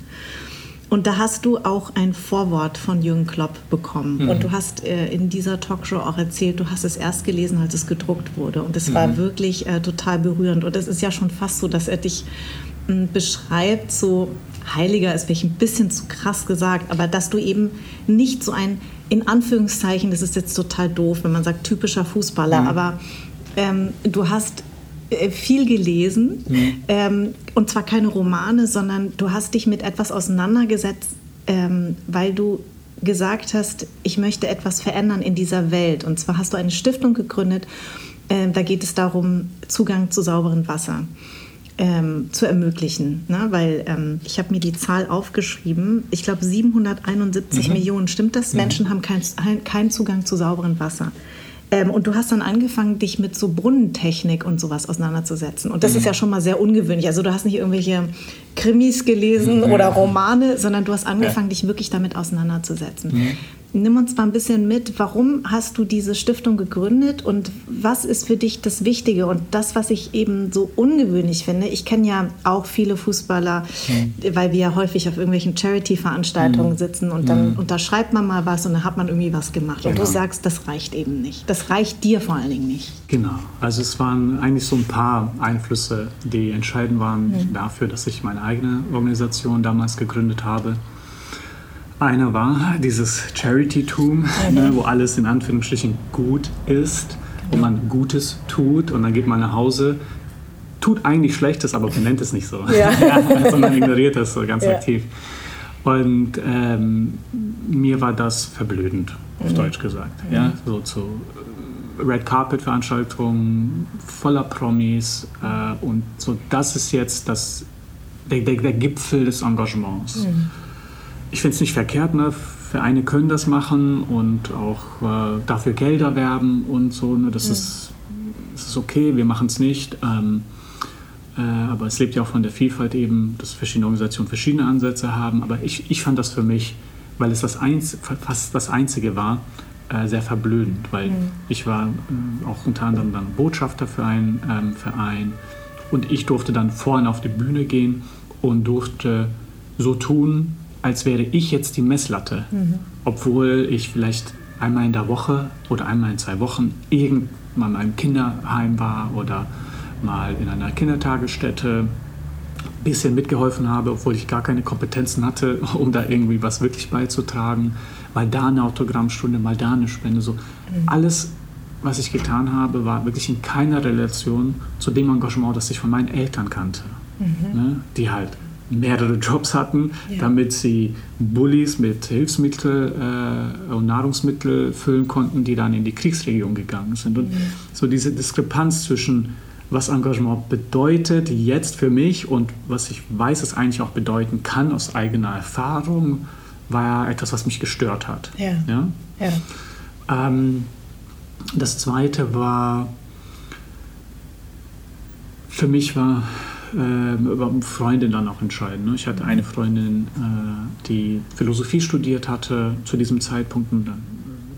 S2: Und da hast du auch ein Vorwort von Jürgen Klopp bekommen. Mhm. Und du hast äh, in dieser Talkshow auch erzählt, du hast es erst gelesen, als es gedruckt wurde. Und es mhm. war wirklich äh, total berührend. Und es ist ja schon fast so, dass er dich äh, beschreibt, so heiliger ist vielleicht ein bisschen zu krass gesagt, aber dass du eben nicht so ein, in Anführungszeichen, das ist jetzt total doof, wenn man sagt typischer Fußballer, mhm. aber ähm, du hast viel gelesen. Mhm. Ähm, und zwar keine Romane, sondern du hast dich mit etwas auseinandergesetzt, ähm, weil du gesagt hast, ich möchte etwas verändern in dieser Welt. Und zwar hast du eine Stiftung gegründet, äh, da geht es darum, Zugang zu sauberem Wasser ähm, zu ermöglichen. Ne? Weil ähm, ich habe mir die Zahl aufgeschrieben, ich glaube 771 mhm. Millionen, stimmt das? Mhm. Menschen haben keinen kein Zugang zu sauberem Wasser. Ähm, und du hast dann angefangen, dich mit so Brunnentechnik und sowas auseinanderzusetzen. Und das mhm. ist ja schon mal sehr ungewöhnlich. Also du hast nicht irgendwelche Krimis gelesen mhm. oder Romane, sondern du hast angefangen, ja. dich wirklich damit auseinanderzusetzen. Mhm. Nimm uns mal ein bisschen mit, warum hast du diese Stiftung gegründet und was ist für dich das Wichtige und das, was ich eben so ungewöhnlich finde. Ich kenne ja auch viele Fußballer, mhm. weil wir ja häufig auf irgendwelchen Charity-Veranstaltungen mhm. sitzen und dann mhm. unterschreibt man mal was und dann hat man irgendwie was gemacht. Genau. Und du genau. sagst, das reicht eben nicht. Das reicht dir vor allen Dingen nicht.
S1: Genau. Also es waren eigentlich so ein paar Einflüsse, die entscheidend waren mhm. dafür, dass ich meine eigene Organisation damals gegründet habe. Einer war dieses Charity-Tum, mhm. ne, wo alles in Anführungsstrichen gut ist, wo man Gutes tut und dann geht man nach Hause, tut eigentlich Schlechtes, aber benennt es nicht so, ja. sondern ignoriert das so ganz ja. aktiv. Und ähm, mir war das verblödend, auf mhm. Deutsch gesagt. Mhm. Ja, so zu Red Carpet Veranstaltungen voller Promis äh, und so. Das ist jetzt das, der, der, der Gipfel des Engagements. Mhm ich finde es nicht verkehrt, ne? Vereine können das machen und auch äh, dafür Gelder werben und so. Ne? Das, ja. ist, das ist okay, wir machen es nicht. Ähm, äh, aber es lebt ja auch von der Vielfalt eben, dass verschiedene Organisationen verschiedene Ansätze haben. Aber ich, ich fand das für mich, weil es das Einz fast das Einzige war, äh, sehr verblödend, weil mhm. ich war äh, auch unter anderem dann Botschafter für einen ähm, Verein und ich durfte dann vorhin auf die Bühne gehen und durfte so tun, als wäre ich jetzt die Messlatte, mhm. obwohl ich vielleicht einmal in der Woche oder einmal in zwei Wochen irgendwann mal im Kinderheim war oder mal in einer Kindertagesstätte ein bisschen mitgeholfen habe, obwohl ich gar keine Kompetenzen hatte, um da irgendwie was wirklich beizutragen. Mal da eine Autogrammstunde, mal da eine Spende. So. Mhm. Alles, was ich getan habe, war wirklich in keiner Relation zu dem Engagement, das ich von meinen Eltern kannte. Mhm. Ne? Die halt mehrere Jobs hatten, ja. damit sie Bullis mit Hilfsmittel äh, und Nahrungsmittel füllen konnten, die dann in die Kriegsregion gegangen sind. Und mhm. so diese Diskrepanz zwischen was Engagement bedeutet jetzt für mich und was ich weiß, es eigentlich auch bedeuten kann aus eigener Erfahrung, war etwas, was mich gestört hat. Ja. ja? ja. Ähm, das zweite war, für mich war äh, über Freunde dann auch entscheiden. Ne? Ich hatte eine Freundin, äh, die Philosophie studiert hatte zu diesem Zeitpunkt. Und dann,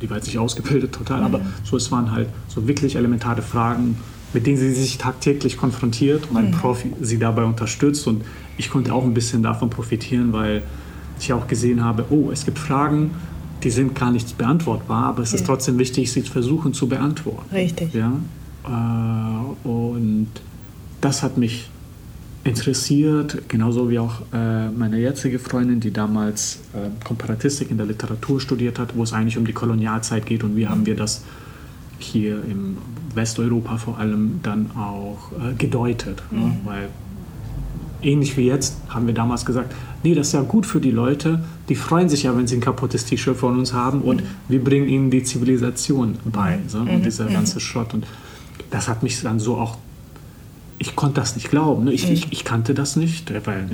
S1: die war jetzt nicht ausgebildet total, mhm. aber so es waren halt so wirklich elementare Fragen, mit denen sie sich tagtäglich konfrontiert und ein mhm. Profi sie dabei unterstützt. Und ich konnte auch ein bisschen davon profitieren, weil ich auch gesehen habe, oh, es gibt Fragen, die sind gar nicht beantwortbar, aber es ja. ist trotzdem wichtig, sie zu versuchen zu beantworten.
S2: Richtig.
S1: Ja? Äh, und das hat mich interessiert, genauso wie auch äh, meine jetzige Freundin, die damals äh, Komparatistik in der Literatur studiert hat, wo es eigentlich um die Kolonialzeit geht und wie haben wir das hier im Westeuropa vor allem dann auch äh, gedeutet. Ne? Mhm. Ne? Weil ähnlich wie jetzt haben wir damals gesagt, nee, das ist ja gut für die Leute, die freuen sich ja, wenn sie ein kaputtes T-Shirt von uns haben und mhm. wir bringen ihnen die Zivilisation bei so, mhm. und dieser ganze Schrott. Und das hat mich dann so auch ich konnte das nicht glauben. Ne? Ich, mhm. ich, ich, kannte das nicht, weil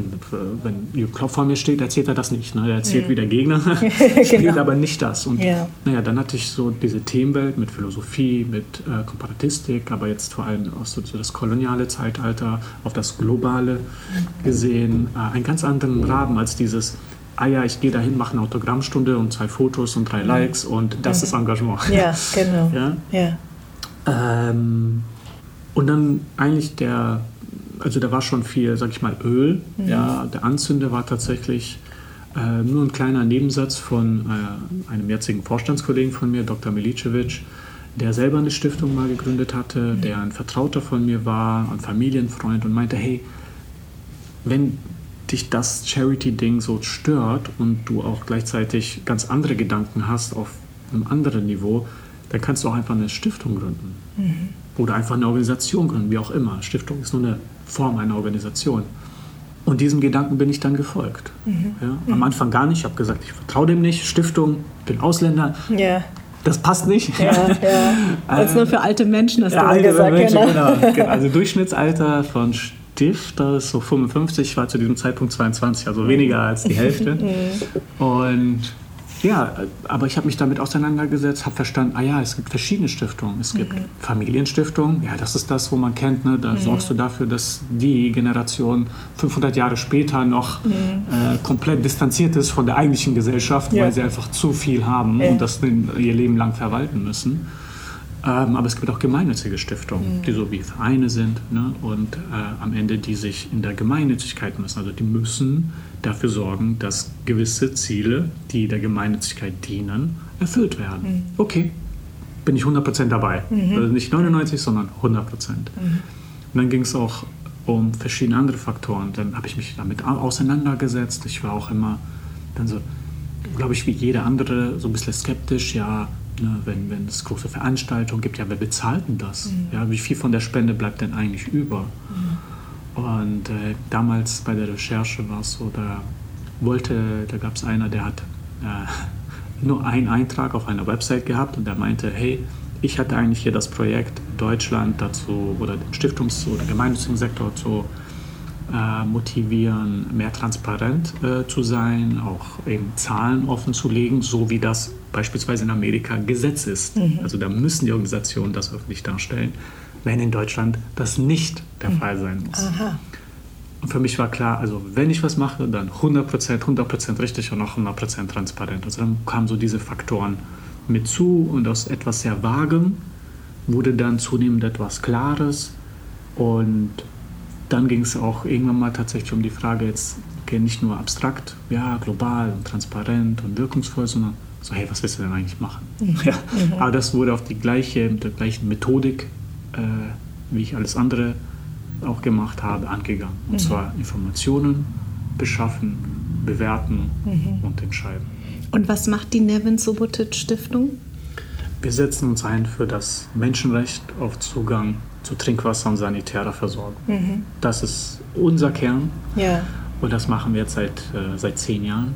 S1: wenn Jürgen Klopp vor mir steht, erzählt er das nicht. Ne? Er erzählt mhm. wie der Gegner, spielt genau. aber nicht das. Und ja. naja, dann hatte ich so diese Themenwelt mit Philosophie, mit äh, Komparatistik, aber jetzt vor allem auch so, so, das koloniale Zeitalter, auf das Globale mhm. gesehen, äh, einen ganz anderen Rahmen als dieses ah ja, ich gehe dahin, mache eine Autogrammstunde und zwei Fotos und drei mhm. Likes und das mhm. ist Engagement.
S2: Ja, genau. ja?
S1: ja. Ähm, und dann eigentlich der, also da war schon viel, sag ich mal, Öl. Mhm. Ja, der Anzünder war tatsächlich äh, nur ein kleiner Nebensatz von äh, einem jetzigen Vorstandskollegen von mir, Dr. Milicevic, der selber eine Stiftung mal gegründet hatte, mhm. der ein Vertrauter von mir war, ein Familienfreund und meinte, hey, wenn dich das Charity-Ding so stört und du auch gleichzeitig ganz andere Gedanken hast auf einem anderen Niveau, dann kannst du auch einfach eine Stiftung gründen. Mhm oder einfach eine Organisation gründen, wie auch immer. Stiftung ist nur eine Form einer Organisation. Und diesem Gedanken bin ich dann gefolgt. Mhm. Ja, am Anfang gar nicht. Ich habe gesagt, ich vertraue dem nicht. Stiftung, bin Ausländer. Ja. Das passt nicht. Ja, ja.
S2: Das ist nur für alte Menschen, hast ja, du gesagt. Menschen,
S1: genau. genau. Also Durchschnittsalter von Stifter ist so 55, ich war zu diesem Zeitpunkt 22, also weniger als die Hälfte. Mhm. Und ja, aber ich habe mich damit auseinandergesetzt, habe verstanden, ah ja, es gibt verschiedene Stiftungen. Es gibt mhm. Familienstiftungen, ja, das ist das, wo man kennt, ne? da mhm. sorgst du dafür, dass die Generation 500 Jahre später noch mhm. äh, komplett distanziert ist von der eigentlichen Gesellschaft, ja. weil sie einfach zu viel haben ja. und das ihr Leben lang verwalten müssen. Ähm, aber es gibt auch gemeinnützige Stiftungen, mhm. die so wie Vereine sind ne? und äh, am Ende die sich in der Gemeinnützigkeit müssen. Also die müssen dafür sorgen, dass gewisse Ziele, die der Gemeinnützigkeit dienen, erfüllt werden. Mhm. Okay, bin ich 100% dabei. Mhm. Also nicht 99, sondern 100%. Mhm. Und dann ging es auch um verschiedene andere Faktoren. Dann habe ich mich damit auseinandergesetzt. Ich war auch immer dann so, glaube ich, wie jeder andere, so ein bisschen skeptisch. Ja, Ne, wenn, wenn es große Veranstaltungen gibt, ja, wer bezahlt denn das? Mhm. Ja, wie viel von der Spende bleibt denn eigentlich über? Mhm. Und äh, damals bei der Recherche war es so, da wollte, da gab es einer, der hat äh, nur einen Eintrag auf einer Website gehabt und der meinte, hey, ich hatte eigentlich hier das Projekt, Deutschland dazu oder den Stiftungs- oder gemeinnützigen Sektor zu äh, motivieren, mehr transparent äh, zu sein, auch eben Zahlen offen zu legen, so wie das beispielsweise in Amerika Gesetz ist. Mhm. Also da müssen die Organisationen das öffentlich darstellen, wenn in Deutschland das nicht der mhm. Fall sein muss. Aha. Und für mich war klar, also wenn ich was mache, dann 100%, 100% richtig und auch 100% transparent. Also dann kamen so diese Faktoren mit zu und aus etwas sehr Vagem wurde dann zunehmend etwas Klares und dann ging es auch irgendwann mal tatsächlich um die Frage jetzt, okay, nicht nur abstrakt, ja, global und transparent und wirkungsvoll, sondern so, hey, was willst du denn eigentlich machen? Mhm. Ja. Mhm. Aber das wurde auf die gleiche, mit der gleichen Methodik, äh, wie ich alles andere auch gemacht habe, angegangen. Und mhm. zwar Informationen beschaffen, bewerten mhm. und entscheiden.
S2: Und was macht die Nevin Subotic Stiftung?
S1: Wir setzen uns ein für das Menschenrecht auf Zugang zu Trinkwasser und sanitärer Versorgung. Mhm. Das ist unser Kern. Ja. Und das machen wir jetzt seit, äh, seit zehn Jahren.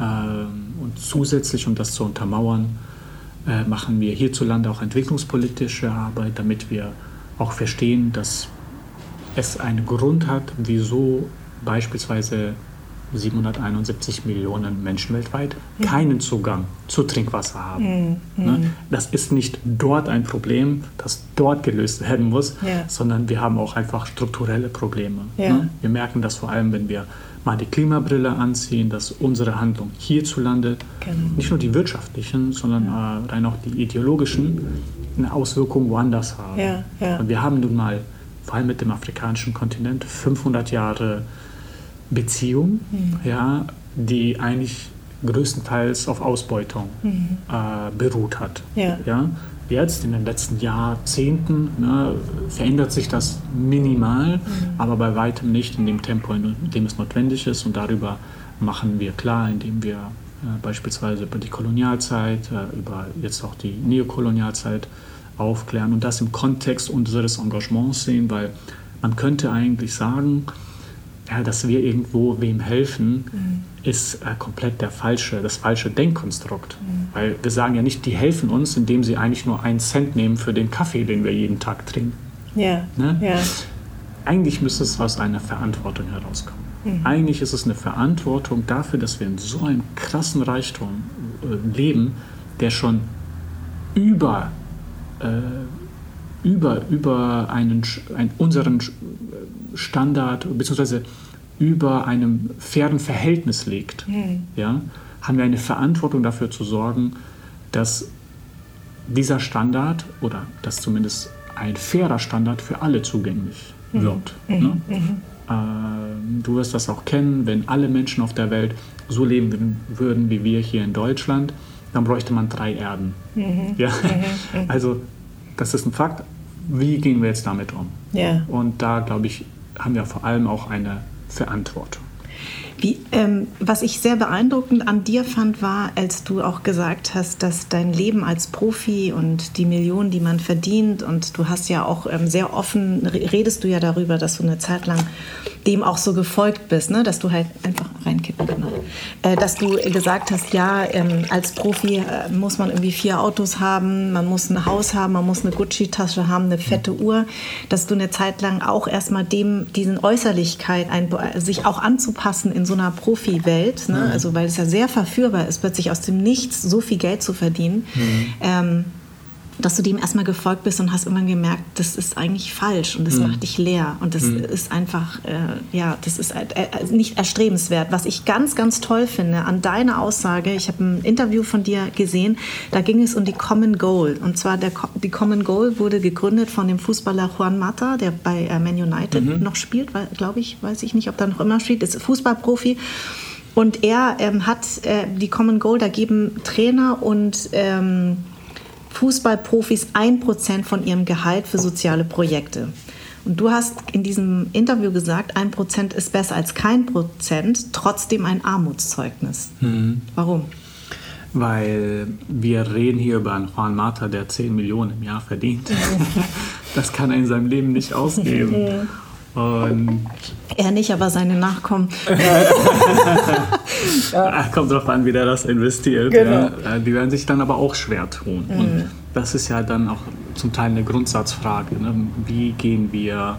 S1: Ähm, und zusätzlich, um das zu untermauern, äh, machen wir hierzulande auch entwicklungspolitische Arbeit, damit wir auch verstehen, dass es einen Grund hat, wieso beispielsweise 771 Millionen Menschen weltweit mhm. keinen Zugang zu Trinkwasser haben. Mhm. Ne? Das ist nicht dort ein Problem, das dort gelöst werden muss, ja. sondern wir haben auch einfach strukturelle Probleme. Ja. Ne? Wir merken das vor allem, wenn wir mal die Klimabrille anziehen, dass unsere Handlungen hierzulande, genau. nicht nur die wirtschaftlichen, sondern ja. äh, rein auch die ideologischen, eine Auswirkung woanders haben. Und wir haben nun mal, vor allem mit dem afrikanischen Kontinent, 500 Jahre Beziehung, mhm. ja, die eigentlich größtenteils auf Ausbeutung mhm. äh, beruht hat. Ja. Ja? Jetzt in den letzten Jahrzehnten ne, verändert sich das minimal, mhm. aber bei weitem nicht in dem Tempo, in dem es notwendig ist. Und darüber machen wir klar, indem wir äh, beispielsweise über die Kolonialzeit, äh, über jetzt auch die Neokolonialzeit aufklären und das im Kontext unseres Engagements sehen, weil man könnte eigentlich sagen, ja, dass wir irgendwo wem helfen, mhm. ist äh, komplett der falsche, das falsche Denkkonstrukt. Mhm. Weil wir sagen ja nicht, die helfen uns, indem sie eigentlich nur einen Cent nehmen für den Kaffee, den wir jeden Tag trinken. Ja. Ne? ja. Eigentlich müsste es aus einer Verantwortung herauskommen. Mhm. Eigentlich ist es eine Verantwortung dafür, dass wir in so einem krassen Reichtum äh, leben, der schon über äh, über, über einen, ein, unseren Standard bzw. über einem fairen Verhältnis liegt, mhm. ja, haben wir eine Verantwortung dafür zu sorgen, dass dieser Standard oder dass zumindest ein fairer Standard für alle zugänglich mhm. wird. Mhm. Ne? Mhm. Äh, du wirst das auch kennen, wenn alle Menschen auf der Welt so leben würden wie wir hier in Deutschland, dann bräuchte man drei Erden. Mhm. Ja? Mhm. Also das ist ein Fakt wie gehen wir jetzt damit um? Ja. Und da, glaube ich, haben wir vor allem auch eine Verantwortung.
S2: Wie, ähm, was ich sehr beeindruckend an dir fand, war, als du auch gesagt hast, dass dein Leben als Profi und die Millionen, die man verdient, und du hast ja auch ähm, sehr offen, redest du ja darüber, dass du eine Zeit lang dem auch so gefolgt bist, ne? dass du halt einfach reinkippen genau. Äh, dass du gesagt hast, ja, ähm, als Profi äh, muss man irgendwie vier Autos haben, man muss ein Haus haben, man muss eine Gucci-Tasche haben, eine fette Uhr, dass du eine Zeit lang auch erstmal dem, diesen Äußerlichkeit, ein, sich auch anzupassen in so einer Profi-Welt, ne? also weil es ja sehr verführbar ist, plötzlich aus dem Nichts so viel Geld zu verdienen. Mhm. Ähm, dass du dem erstmal gefolgt bist und hast irgendwann gemerkt, das ist eigentlich falsch und das mhm. macht dich leer und das mhm. ist einfach, äh, ja, das ist äh, äh, nicht erstrebenswert. Was ich ganz, ganz toll finde an deiner Aussage, ich habe ein Interview von dir gesehen, da ging es um die Common Goal und zwar der, die Common Goal wurde gegründet von dem Fußballer Juan Mata, der bei äh, Man United mhm. noch spielt, glaube ich, weiß ich nicht, ob er noch immer spielt, ist Fußballprofi. Und er ähm, hat äh, die Common Goal, da geben Trainer und ähm, Fußballprofis ein Prozent von ihrem Gehalt für soziale Projekte. Und du hast in diesem Interview gesagt, ein Prozent ist besser als kein Prozent, trotzdem ein Armutszeugnis. Mhm. Warum?
S1: Weil wir reden hier über einen Juan Mata, der 10 Millionen im Jahr verdient. das kann er in seinem Leben nicht ausgeben.
S2: Und er nicht, aber seine Nachkommen.
S1: ja. Kommt drauf an, wie der das investiert. Genau. Ja. Äh, die werden sich dann aber auch schwer tun. Mhm. Und das ist ja dann auch zum Teil eine Grundsatzfrage. Ne? Wie gehen wir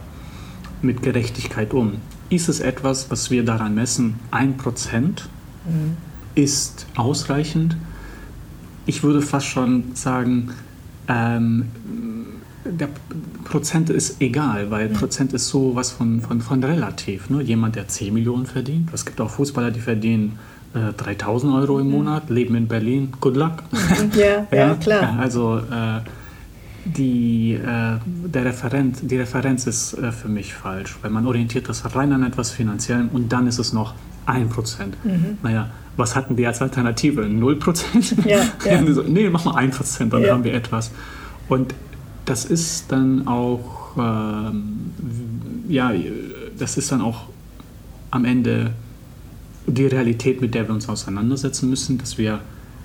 S1: mit Gerechtigkeit um? Ist es etwas, was wir daran messen, ein Prozent mhm. ist ausreichend? Ich würde fast schon sagen, ähm, der Prozent ist egal, weil ja. Prozent ist so was von, von, von relativ. Ne? Jemand, der 10 Millionen verdient, es gibt auch Fußballer, die verdienen äh, 3000 Euro im Monat, leben in Berlin, good luck.
S2: Ja, ja, ja klar.
S1: Also äh, die, äh, der Referent, die Referenz ist äh, für mich falsch, weil man orientiert das rein an etwas Finanziellem und dann ist es noch 1%. Mhm. Naja, was hatten die als Alternative? 0%? Ja, ja. nee, mach mal 1%, dann haben wir etwas. Und das ist dann auch, ähm, ja, das ist dann auch am Ende die Realität, mit der wir uns auseinandersetzen müssen, dass wir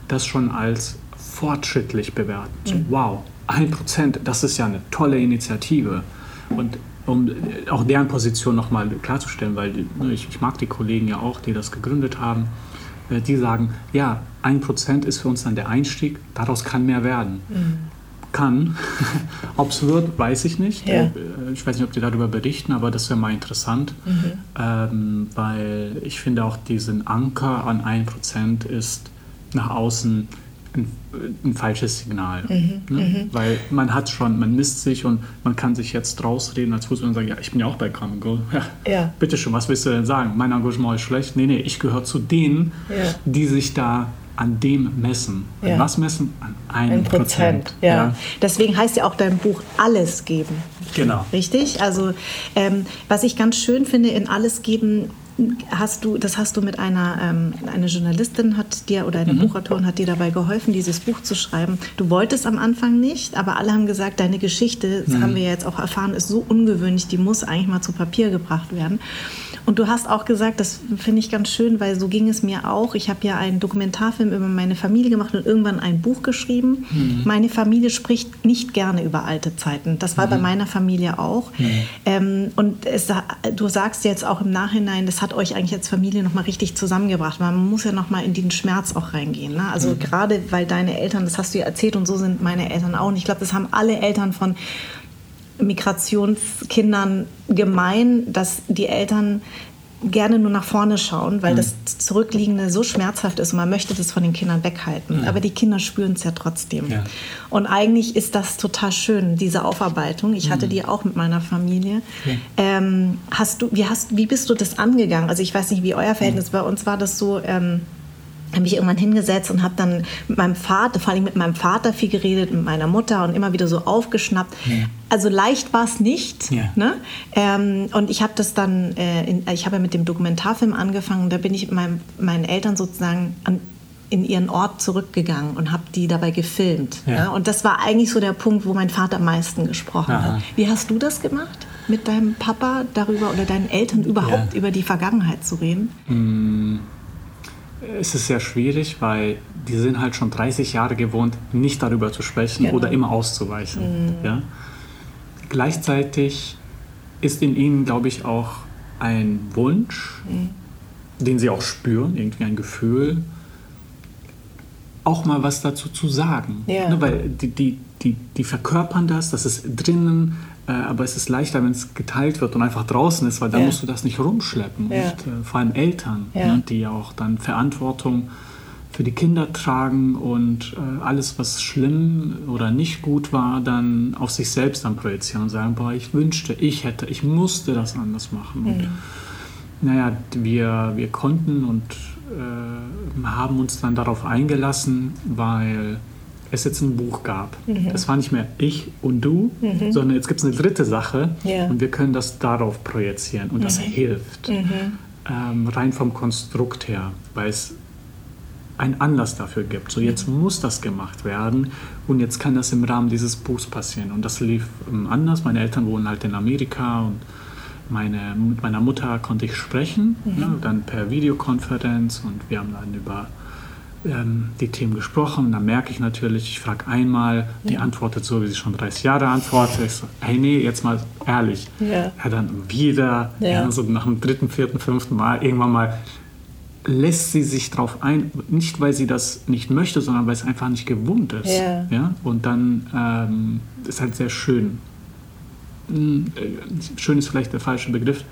S1: das schon als fortschrittlich bewerten. So, mhm. wow, ein Prozent, das ist ja eine tolle Initiative. Und um auch deren Position nochmal klarzustellen, weil ne, ich, ich, mag die Kollegen ja auch, die das gegründet haben, äh, die sagen, ja, ein Prozent ist für uns dann der Einstieg, daraus kann mehr werden. Mhm kann. ob es wird, weiß ich nicht. Ja. Äh, ich weiß nicht, ob die darüber berichten, aber das wäre mal interessant, mhm. ähm, weil ich finde auch diesen Anker an 1% ist nach außen ein, ein falsches Signal. Mhm. Ne? Mhm. Weil man hat schon, man misst sich und man kann sich jetzt rausreden als Fußballer und sagen, ja, ich bin ja auch bei Common Goal. Ja, ja. Bitte schon, was willst du denn sagen? Mein Engagement ist schlecht. Nee, nee, ich gehöre zu denen, ja. die sich da an dem messen. Ja. An was messen? An einem Ein Prozent. Prozent.
S2: Ja. ja. Deswegen heißt ja auch dein Buch Alles geben.
S1: Genau.
S2: Richtig? Also ähm, was ich ganz schön finde in Alles geben, hast du, das hast du mit einer ähm, eine Journalistin hat dir oder eine mhm. Buchautorin hat dir dabei geholfen, dieses Buch zu schreiben. Du wolltest am Anfang nicht, aber alle haben gesagt, deine Geschichte, das mhm. haben wir jetzt auch erfahren, ist so ungewöhnlich, die muss eigentlich mal zu Papier gebracht werden. Und du hast auch gesagt, das finde ich ganz schön, weil so ging es mir auch. Ich habe ja einen Dokumentarfilm über meine Familie gemacht und irgendwann ein Buch geschrieben. Mhm. Meine Familie spricht nicht gerne über alte Zeiten. Das war mhm. bei meiner Familie auch. Mhm. Ähm, und es, du sagst jetzt auch im Nachhinein, das hat euch eigentlich als Familie nochmal richtig zusammengebracht. Man muss ja nochmal in den Schmerz auch reingehen. Ne? Also mhm. gerade weil deine Eltern, das hast du ja erzählt und so sind meine Eltern auch. Und ich glaube, das haben alle Eltern von Migrationskindern gemein, dass die Eltern gerne nur nach vorne schauen, weil mhm. das Zurückliegende so schmerzhaft ist und man möchte das von den Kindern weghalten. Mhm. Aber die Kinder spüren es ja trotzdem. Ja. Und eigentlich ist das total schön, diese Aufarbeitung. Ich hatte mhm. die auch mit meiner Familie. Okay. Ähm, hast du, wie, hast, wie bist du das angegangen? Also ich weiß nicht, wie euer Verhältnis mhm. Bei uns war das so... Ähm, habe mich irgendwann hingesetzt und habe dann mit meinem Vater, vor allem mit meinem Vater viel geredet, mit meiner Mutter und immer wieder so aufgeschnappt. Ja. Also leicht war es nicht. Ja. Ne? Ähm, und ich habe das dann, äh, in, ich habe ja mit dem Dokumentarfilm angefangen, da bin ich mit meinem, meinen Eltern sozusagen an, in ihren Ort zurückgegangen und habe die dabei gefilmt. Ja. ja. Und das war eigentlich so der Punkt, wo mein Vater am meisten gesprochen Aha. hat. Wie hast du das gemacht? Mit deinem Papa darüber oder deinen Eltern überhaupt über die Vergangenheit zu reden?
S1: Mm es ist sehr schwierig, weil die sind halt schon 30 Jahre gewohnt, nicht darüber zu sprechen genau. oder immer auszuweichen. Mhm. Ja? Gleichzeitig ist in ihnen, glaube ich, auch ein Wunsch, mhm. den sie auch spüren, irgendwie ein Gefühl, auch mal was dazu zu sagen. Ja. Ne, weil die, die, die, die verkörpern das, das ist drinnen, aber es ist leichter, wenn es geteilt wird und einfach draußen ist, weil dann ja. musst du das nicht rumschleppen. Ja. Und äh, vor allem Eltern, ne, die ja auch dann Verantwortung für die Kinder tragen und äh, alles, was schlimm oder nicht gut war, dann auf sich selbst dann projizieren und sagen, boah, ich wünschte, ich hätte, ich musste das anders machen. Mhm. Und, naja, wir, wir konnten und äh, haben uns dann darauf eingelassen, weil es jetzt ein Buch gab. Mhm. Das war nicht mehr ich und du, mhm. sondern jetzt gibt es eine dritte Sache ja. und wir können das darauf projizieren und mhm. das hilft. Mhm. Ähm, rein vom Konstrukt her, weil es einen Anlass dafür gibt. So jetzt mhm. muss das gemacht werden und jetzt kann das im Rahmen dieses Buchs passieren. Und das lief ähm, anders. Meine Eltern wohnen halt in Amerika und meine, mit meiner Mutter konnte ich sprechen, mhm. ne, dann per Videokonferenz und wir haben dann über ähm, die Themen gesprochen. Dann merke ich natürlich, ich frage einmal, die ja. antwortet so, wie sie schon 30 Jahre antwortet. Ich so, hey, nee, jetzt mal ehrlich. Ja. ja dann wieder, ja. ja. so nach dem dritten, vierten, fünften Mal, irgendwann mal lässt sie sich darauf ein, nicht weil sie das nicht möchte, sondern weil es einfach nicht gewohnt ist. Ja. ja? Und dann ähm, ist halt sehr schön. Hm, äh, schön ist vielleicht der falsche Begriff.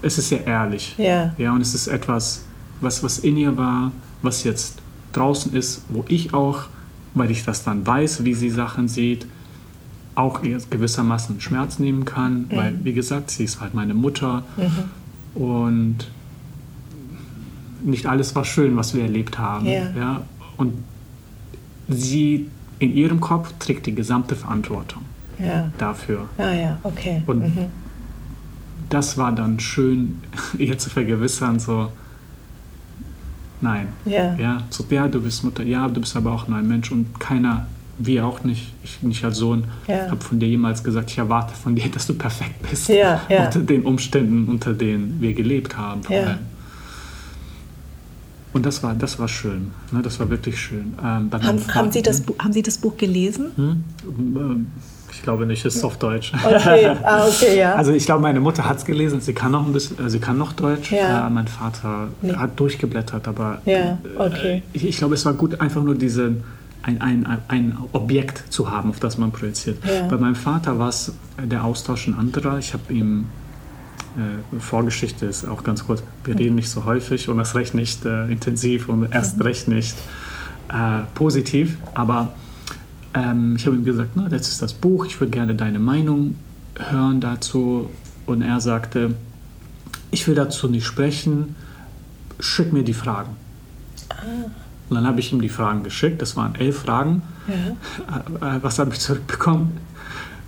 S1: Es ist sehr ehrlich. Ja. ja und es ist etwas, was, was in ihr war, was jetzt draußen ist, wo ich auch, weil ich das dann weiß, wie sie Sachen sieht, auch gewissermaßen Schmerz nehmen kann, mhm. weil, wie gesagt, sie ist halt meine Mutter mhm. und nicht alles war schön, was wir erlebt haben. Ja. ja. Und sie in ihrem Kopf trägt die gesamte Verantwortung ja. dafür.
S2: Ah ja, okay.
S1: Und mhm. das war dann schön, ihr zu vergewissern, so, nein. Ja. Ja, so, ja, du bist Mutter, ja, du bist aber auch nur ein Mensch und keiner, wir auch nicht, ich nicht als Sohn, ja. habe von dir jemals gesagt, ich erwarte von dir, dass du perfekt bist. Ja, ja. Unter den Umständen, unter denen wir gelebt haben. Vor allem. Und das war, das war schön. Ne? Das war wirklich schön.
S2: Ähm, haben, haben, Sie das, haben Sie das Buch gelesen? Hm?
S1: Ich glaube nicht, es ist auf Deutsch.
S2: Okay, ah, okay ja.
S1: Also ich glaube, meine Mutter hat es gelesen, sie kann noch ein bisschen, äh, sie kann noch Deutsch. Ja. Äh, mein Vater nee. hat durchgeblättert, aber ja, okay. Äh, ich, ich, glaube, es war gut, einfach nur diese, ein, ein, ein Objekt zu haben, auf das man projiziert. Ja. Bei meinem Vater war es der Austausch ein anderer. Ich habe ihm äh, Vorgeschichte ist auch ganz kurz. Wir reden nicht so häufig und erst recht nicht äh, intensiv und erst mhm. recht nicht äh, positiv. Aber ähm, ich habe ihm gesagt, na, das ist das Buch, ich würde gerne deine Meinung hören dazu. Und er sagte, ich will dazu nicht sprechen, schick mir die Fragen. Ah. Und dann habe ich ihm die Fragen geschickt, das waren elf Fragen. Ja. Äh, äh, was habe ich zurückbekommen?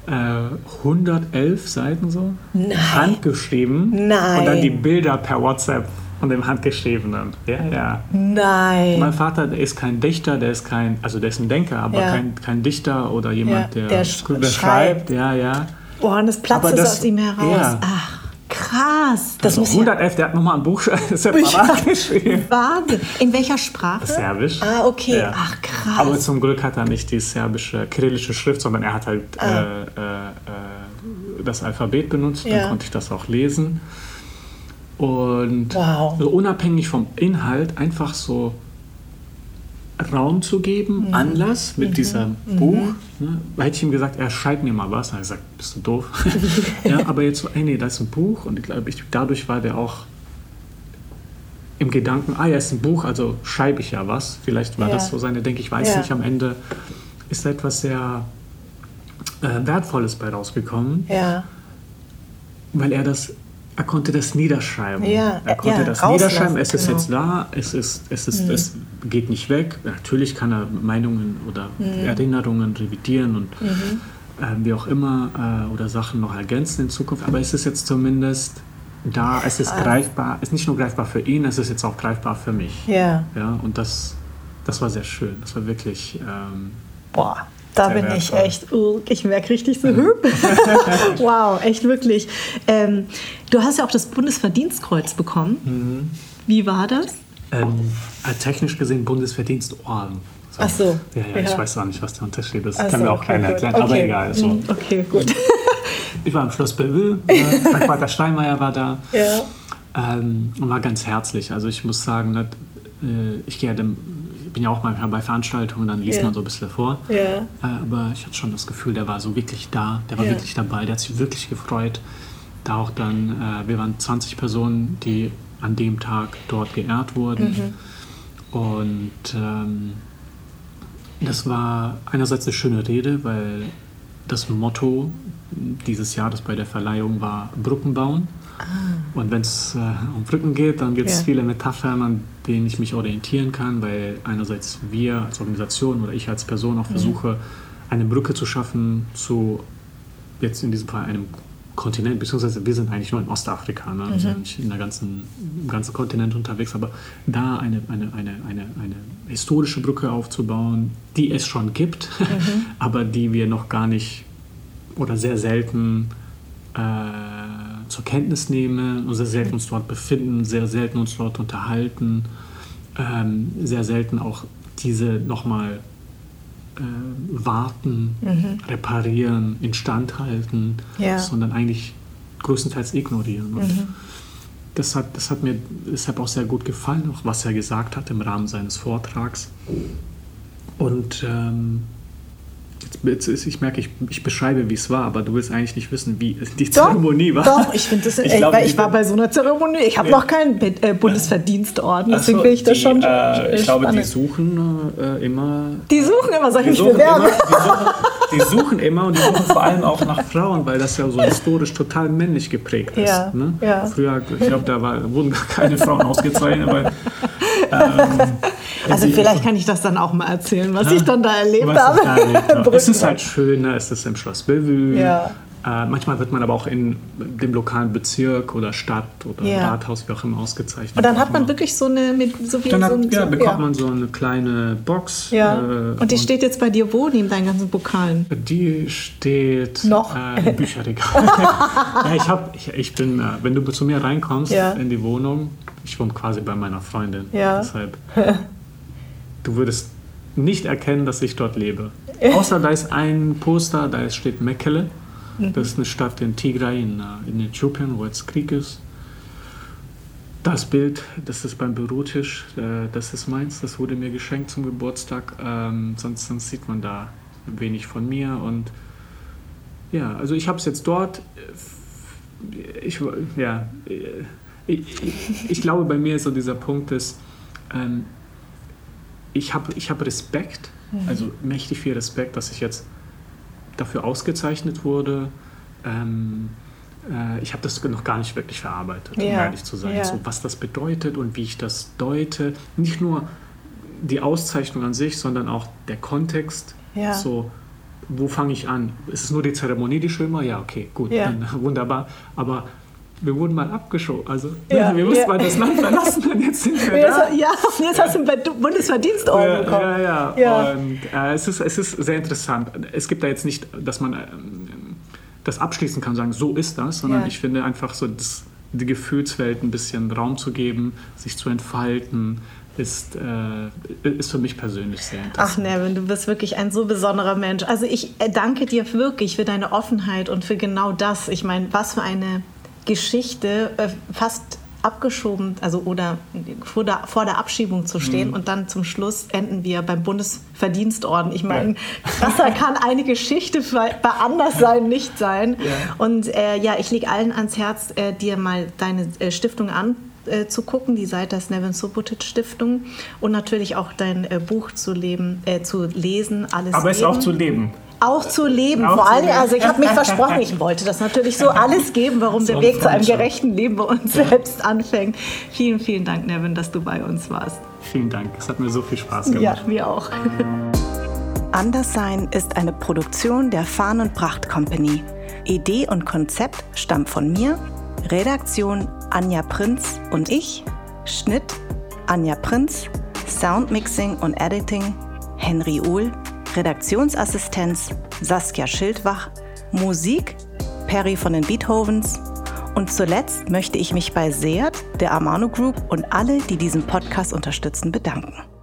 S1: 111 Seiten so. Nein. Handgeschrieben. Nein. Und dann die Bilder per WhatsApp von dem Handgeschriebenen. Ja, ja.
S2: Nein.
S1: Mein Vater, der ist kein Dichter, der ist kein, also der ist ein Denker, aber ja. kein, kein Dichter oder jemand, ja, der, der, sch der schreibt. Ja, ja.
S2: Boah, und das platzt es aus ihm heraus. Ja. Ach. Krass.
S1: Das also 111, der hat nochmal ein Buch geschrieben.
S2: Wahnsinn. In welcher Sprache?
S1: Serbisch.
S2: Ah, okay. Ja. Ach, krass.
S1: Aber zum Glück hat er nicht die serbische, kyrillische Schrift, sondern er hat halt ah. äh, äh, äh das Alphabet benutzt. Ja. Dann konnte ich das auch lesen. Und wow. so unabhängig vom Inhalt einfach so Raum zu geben, mhm. Anlass mit mhm. diesem mhm. Buch. Ne? Hätte ich ihm gesagt, er schreibt mir mal was. Dann habe ich gesagt, bist du doof? ja, aber jetzt so, ey, nee, da ist ein Buch und ich glaube, ich, dadurch war der auch im Gedanken, ah ja, ist ein Buch, also schreibe ich ja was. Vielleicht war ja. das so seine Denke, ich weiß ja. nicht, am Ende ist da etwas sehr äh, Wertvolles bei rausgekommen. Ja. Weil er das er konnte das niederschreiben. Ja, er konnte ja, das niederschreiben. Es ist genau. jetzt da. Es ist, es ist, mhm. es geht nicht weg. Natürlich kann er Meinungen oder mhm. Erinnerungen revidieren und mhm. äh, wie auch immer äh, oder Sachen noch ergänzen in Zukunft. Aber es ist jetzt zumindest da. Es ist greifbar. Es ist nicht nur greifbar für ihn. Es ist jetzt auch greifbar für mich. Ja. Ja. Und das, das war sehr schön. Das war wirklich. Ähm,
S2: Boah. Da bin ich echt, uh, ich merke richtig so, wow, echt wirklich. Ähm, du hast ja auch das Bundesverdienstkreuz bekommen. Mhm. Wie war das?
S1: Ähm, äh, technisch gesehen Bundesverdienstorden.
S2: So. Ach so.
S1: Ja, ja, ja, ich weiß auch nicht, was der Unterschied ist. Das kann mir auch keiner erklären, okay. aber egal. So. Mhm,
S2: okay, gut.
S1: ich war im Schloss Bellevue, äh, mein Vater Steinmeier war da ja. ähm, und war ganz herzlich. Also ich muss sagen, dass, äh, ich gehe dem, ich bin ja auch manchmal bei Veranstaltungen, dann liest ja. man so ein bisschen vor. Ja. Äh, aber ich hatte schon das Gefühl, der war so wirklich da, der war wirklich dabei, der hat sich wirklich gefreut. Da auch dann, äh, wir waren 20 Personen, die an dem Tag dort geehrt wurden. Mhm. Und ähm, das war einerseits eine schöne Rede, weil das Motto dieses Jahres bei der Verleihung war Brücken bauen. Ah. Und wenn es äh, um Brücken geht, dann gibt es ja. viele Metaphern, an denen ich mich orientieren kann, weil einerseits wir als Organisation oder ich als Person auch mhm. versuche, eine Brücke zu schaffen zu jetzt in diesem Fall einem Kontinent, beziehungsweise wir sind eigentlich nur in Ostafrika, ne? also mhm. nicht in der ganzen, im ganzen Kontinent unterwegs, aber da eine, eine, eine, eine, eine historische Brücke aufzubauen, die es schon gibt, mhm. aber die wir noch gar nicht oder sehr selten äh, zur Kenntnis nehmen und sehr selten uns dort befinden, sehr selten uns dort unterhalten, ähm, sehr selten auch diese nochmal äh, warten, mhm. reparieren, instand halten, ja. sondern eigentlich größtenteils ignorieren. Mhm. das, hat, das hat mir deshalb auch sehr gut gefallen, auch was er gesagt hat im Rahmen seines Vortrags. Und ähm, ich merke, ich, ich beschreibe, wie es war, aber du willst eigentlich nicht wissen, wie die Zeremonie
S2: doch,
S1: war.
S2: Doch, ich finde das, ich, ey, glaub, weil ich war bei so einer Zeremonie. Ich habe nee. noch keinen äh, Bundesverdienstorden, deswegen bin ich das schon.
S1: Äh, ich glaube, die suchen äh, immer.
S2: Die suchen immer, sag ich mich bewerben.
S1: Die suchen, die suchen immer und die suchen vor allem auch nach Frauen, weil das ja so historisch total männlich geprägt ist. Ja, ne? ja. Früher, ich glaube, da war, wurden gar keine Frauen ausgezeichnet, weil
S2: ähm, also vielleicht kann ich das dann auch mal erzählen, was ja, ich dann da erlebt habe.
S1: Erlebt es ist halt schön, ne? es ist im Schloss Bellevue. Ja. Äh, manchmal wird man aber auch in dem lokalen Bezirk oder Stadt oder ja. Rathaus, wie auch immer, ausgezeichnet.
S2: Und dann hat man wirklich so eine, mit, so
S1: wie dann so, hat, ja, bekommt man so eine kleine Box.
S2: Ja. Äh, und die und steht jetzt bei dir wo, neben deinen ganzen Pokalen?
S1: Die steht
S2: Noch?
S1: Äh, im Bücherregal. ja, ich, hab, ich, ich bin, äh, wenn du zu mir reinkommst in die Wohnung, ich wohne quasi bei meiner Freundin. Ja. Deshalb, du würdest nicht erkennen, dass ich dort lebe. Außer da ist ein Poster, da steht Mekele. Mhm. Das ist eine Stadt in Tigray in, äh, in Äthiopien, wo jetzt Krieg ist. Das Bild, das ist beim Bürotisch, äh, das ist meins, das wurde mir geschenkt zum Geburtstag. Ähm, sonst, sonst sieht man da wenig von mir. Und ja, also ich habe es jetzt dort. Ich, ja, ich, ich, glaube, bei mir ist so dieser Punkt, dass ähm, ich habe ich hab Respekt, mhm. also mächtig viel Respekt, dass ich jetzt dafür ausgezeichnet wurde. Ähm, äh, ich habe das noch gar nicht wirklich verarbeitet, ja. um ehrlich zu sein. Ja. So, was das bedeutet und wie ich das deute. Nicht nur die Auszeichnung an sich, sondern auch der Kontext. Ja. So, wo fange ich an? Ist es nur die Zeremonie, die schön war? Ja, okay, gut, dann, wunderbar. Aber wir wurden mal abgeschoben. Also ja, wir mussten ja. mal das Land verlassen und jetzt sind wir da.
S2: Ja, jetzt hast du einen Bundesverdienstorden ja, bekommen.
S1: Ja, ja. ja. Und äh, es, ist, es ist sehr interessant. Es gibt da jetzt nicht, dass man äh, das abschließen kann, sagen, so ist das, sondern ich finde einfach so das, die Gefühlswelt ein bisschen Raum zu geben, sich zu entfalten, ist, äh, ist für mich persönlich sehr interessant.
S2: Ach Nevin, du bist wirklich ein so besonderer Mensch. Also ich äh, danke dir wirklich für deine Offenheit und für genau das. Ich meine, was für eine Geschichte äh, fast abgeschoben, also oder vor der, vor der Abschiebung zu stehen mhm. und dann zum Schluss enden wir beim Bundesverdienstorden. Ich meine, krasser kann eine Geschichte bei anders sein, nicht sein. Ja. Und äh, ja, ich lege allen ans Herz, äh, dir mal deine äh, Stiftung an äh, zu gucken, die Seite des Nevin Subotic Stiftung und natürlich auch dein äh, Buch zu, leben, äh, zu lesen. Alles
S1: Aber es auch zu leben
S2: auch zu leben. Auch Vor allem, also ich habe mich versprochen, ich wollte das natürlich so alles geben, warum der Weg zu einem gerechten Leben bei uns selbst anfängt. Vielen, vielen Dank, Nevin, dass du bei uns warst.
S1: Vielen Dank, es hat mir so viel Spaß gemacht.
S2: Ja, mir auch. Anderssein ist eine Produktion der Fahn und Pracht Company. Idee und Konzept stammt von mir, Redaktion Anja Prinz und ich, Schnitt Anja Prinz, Soundmixing und Editing Henry Uhl Redaktionsassistenz Saskia Schildwach, Musik Perry von den Beethovens und zuletzt möchte ich mich bei Seat, der Amano Group und alle, die diesen Podcast unterstützen, bedanken.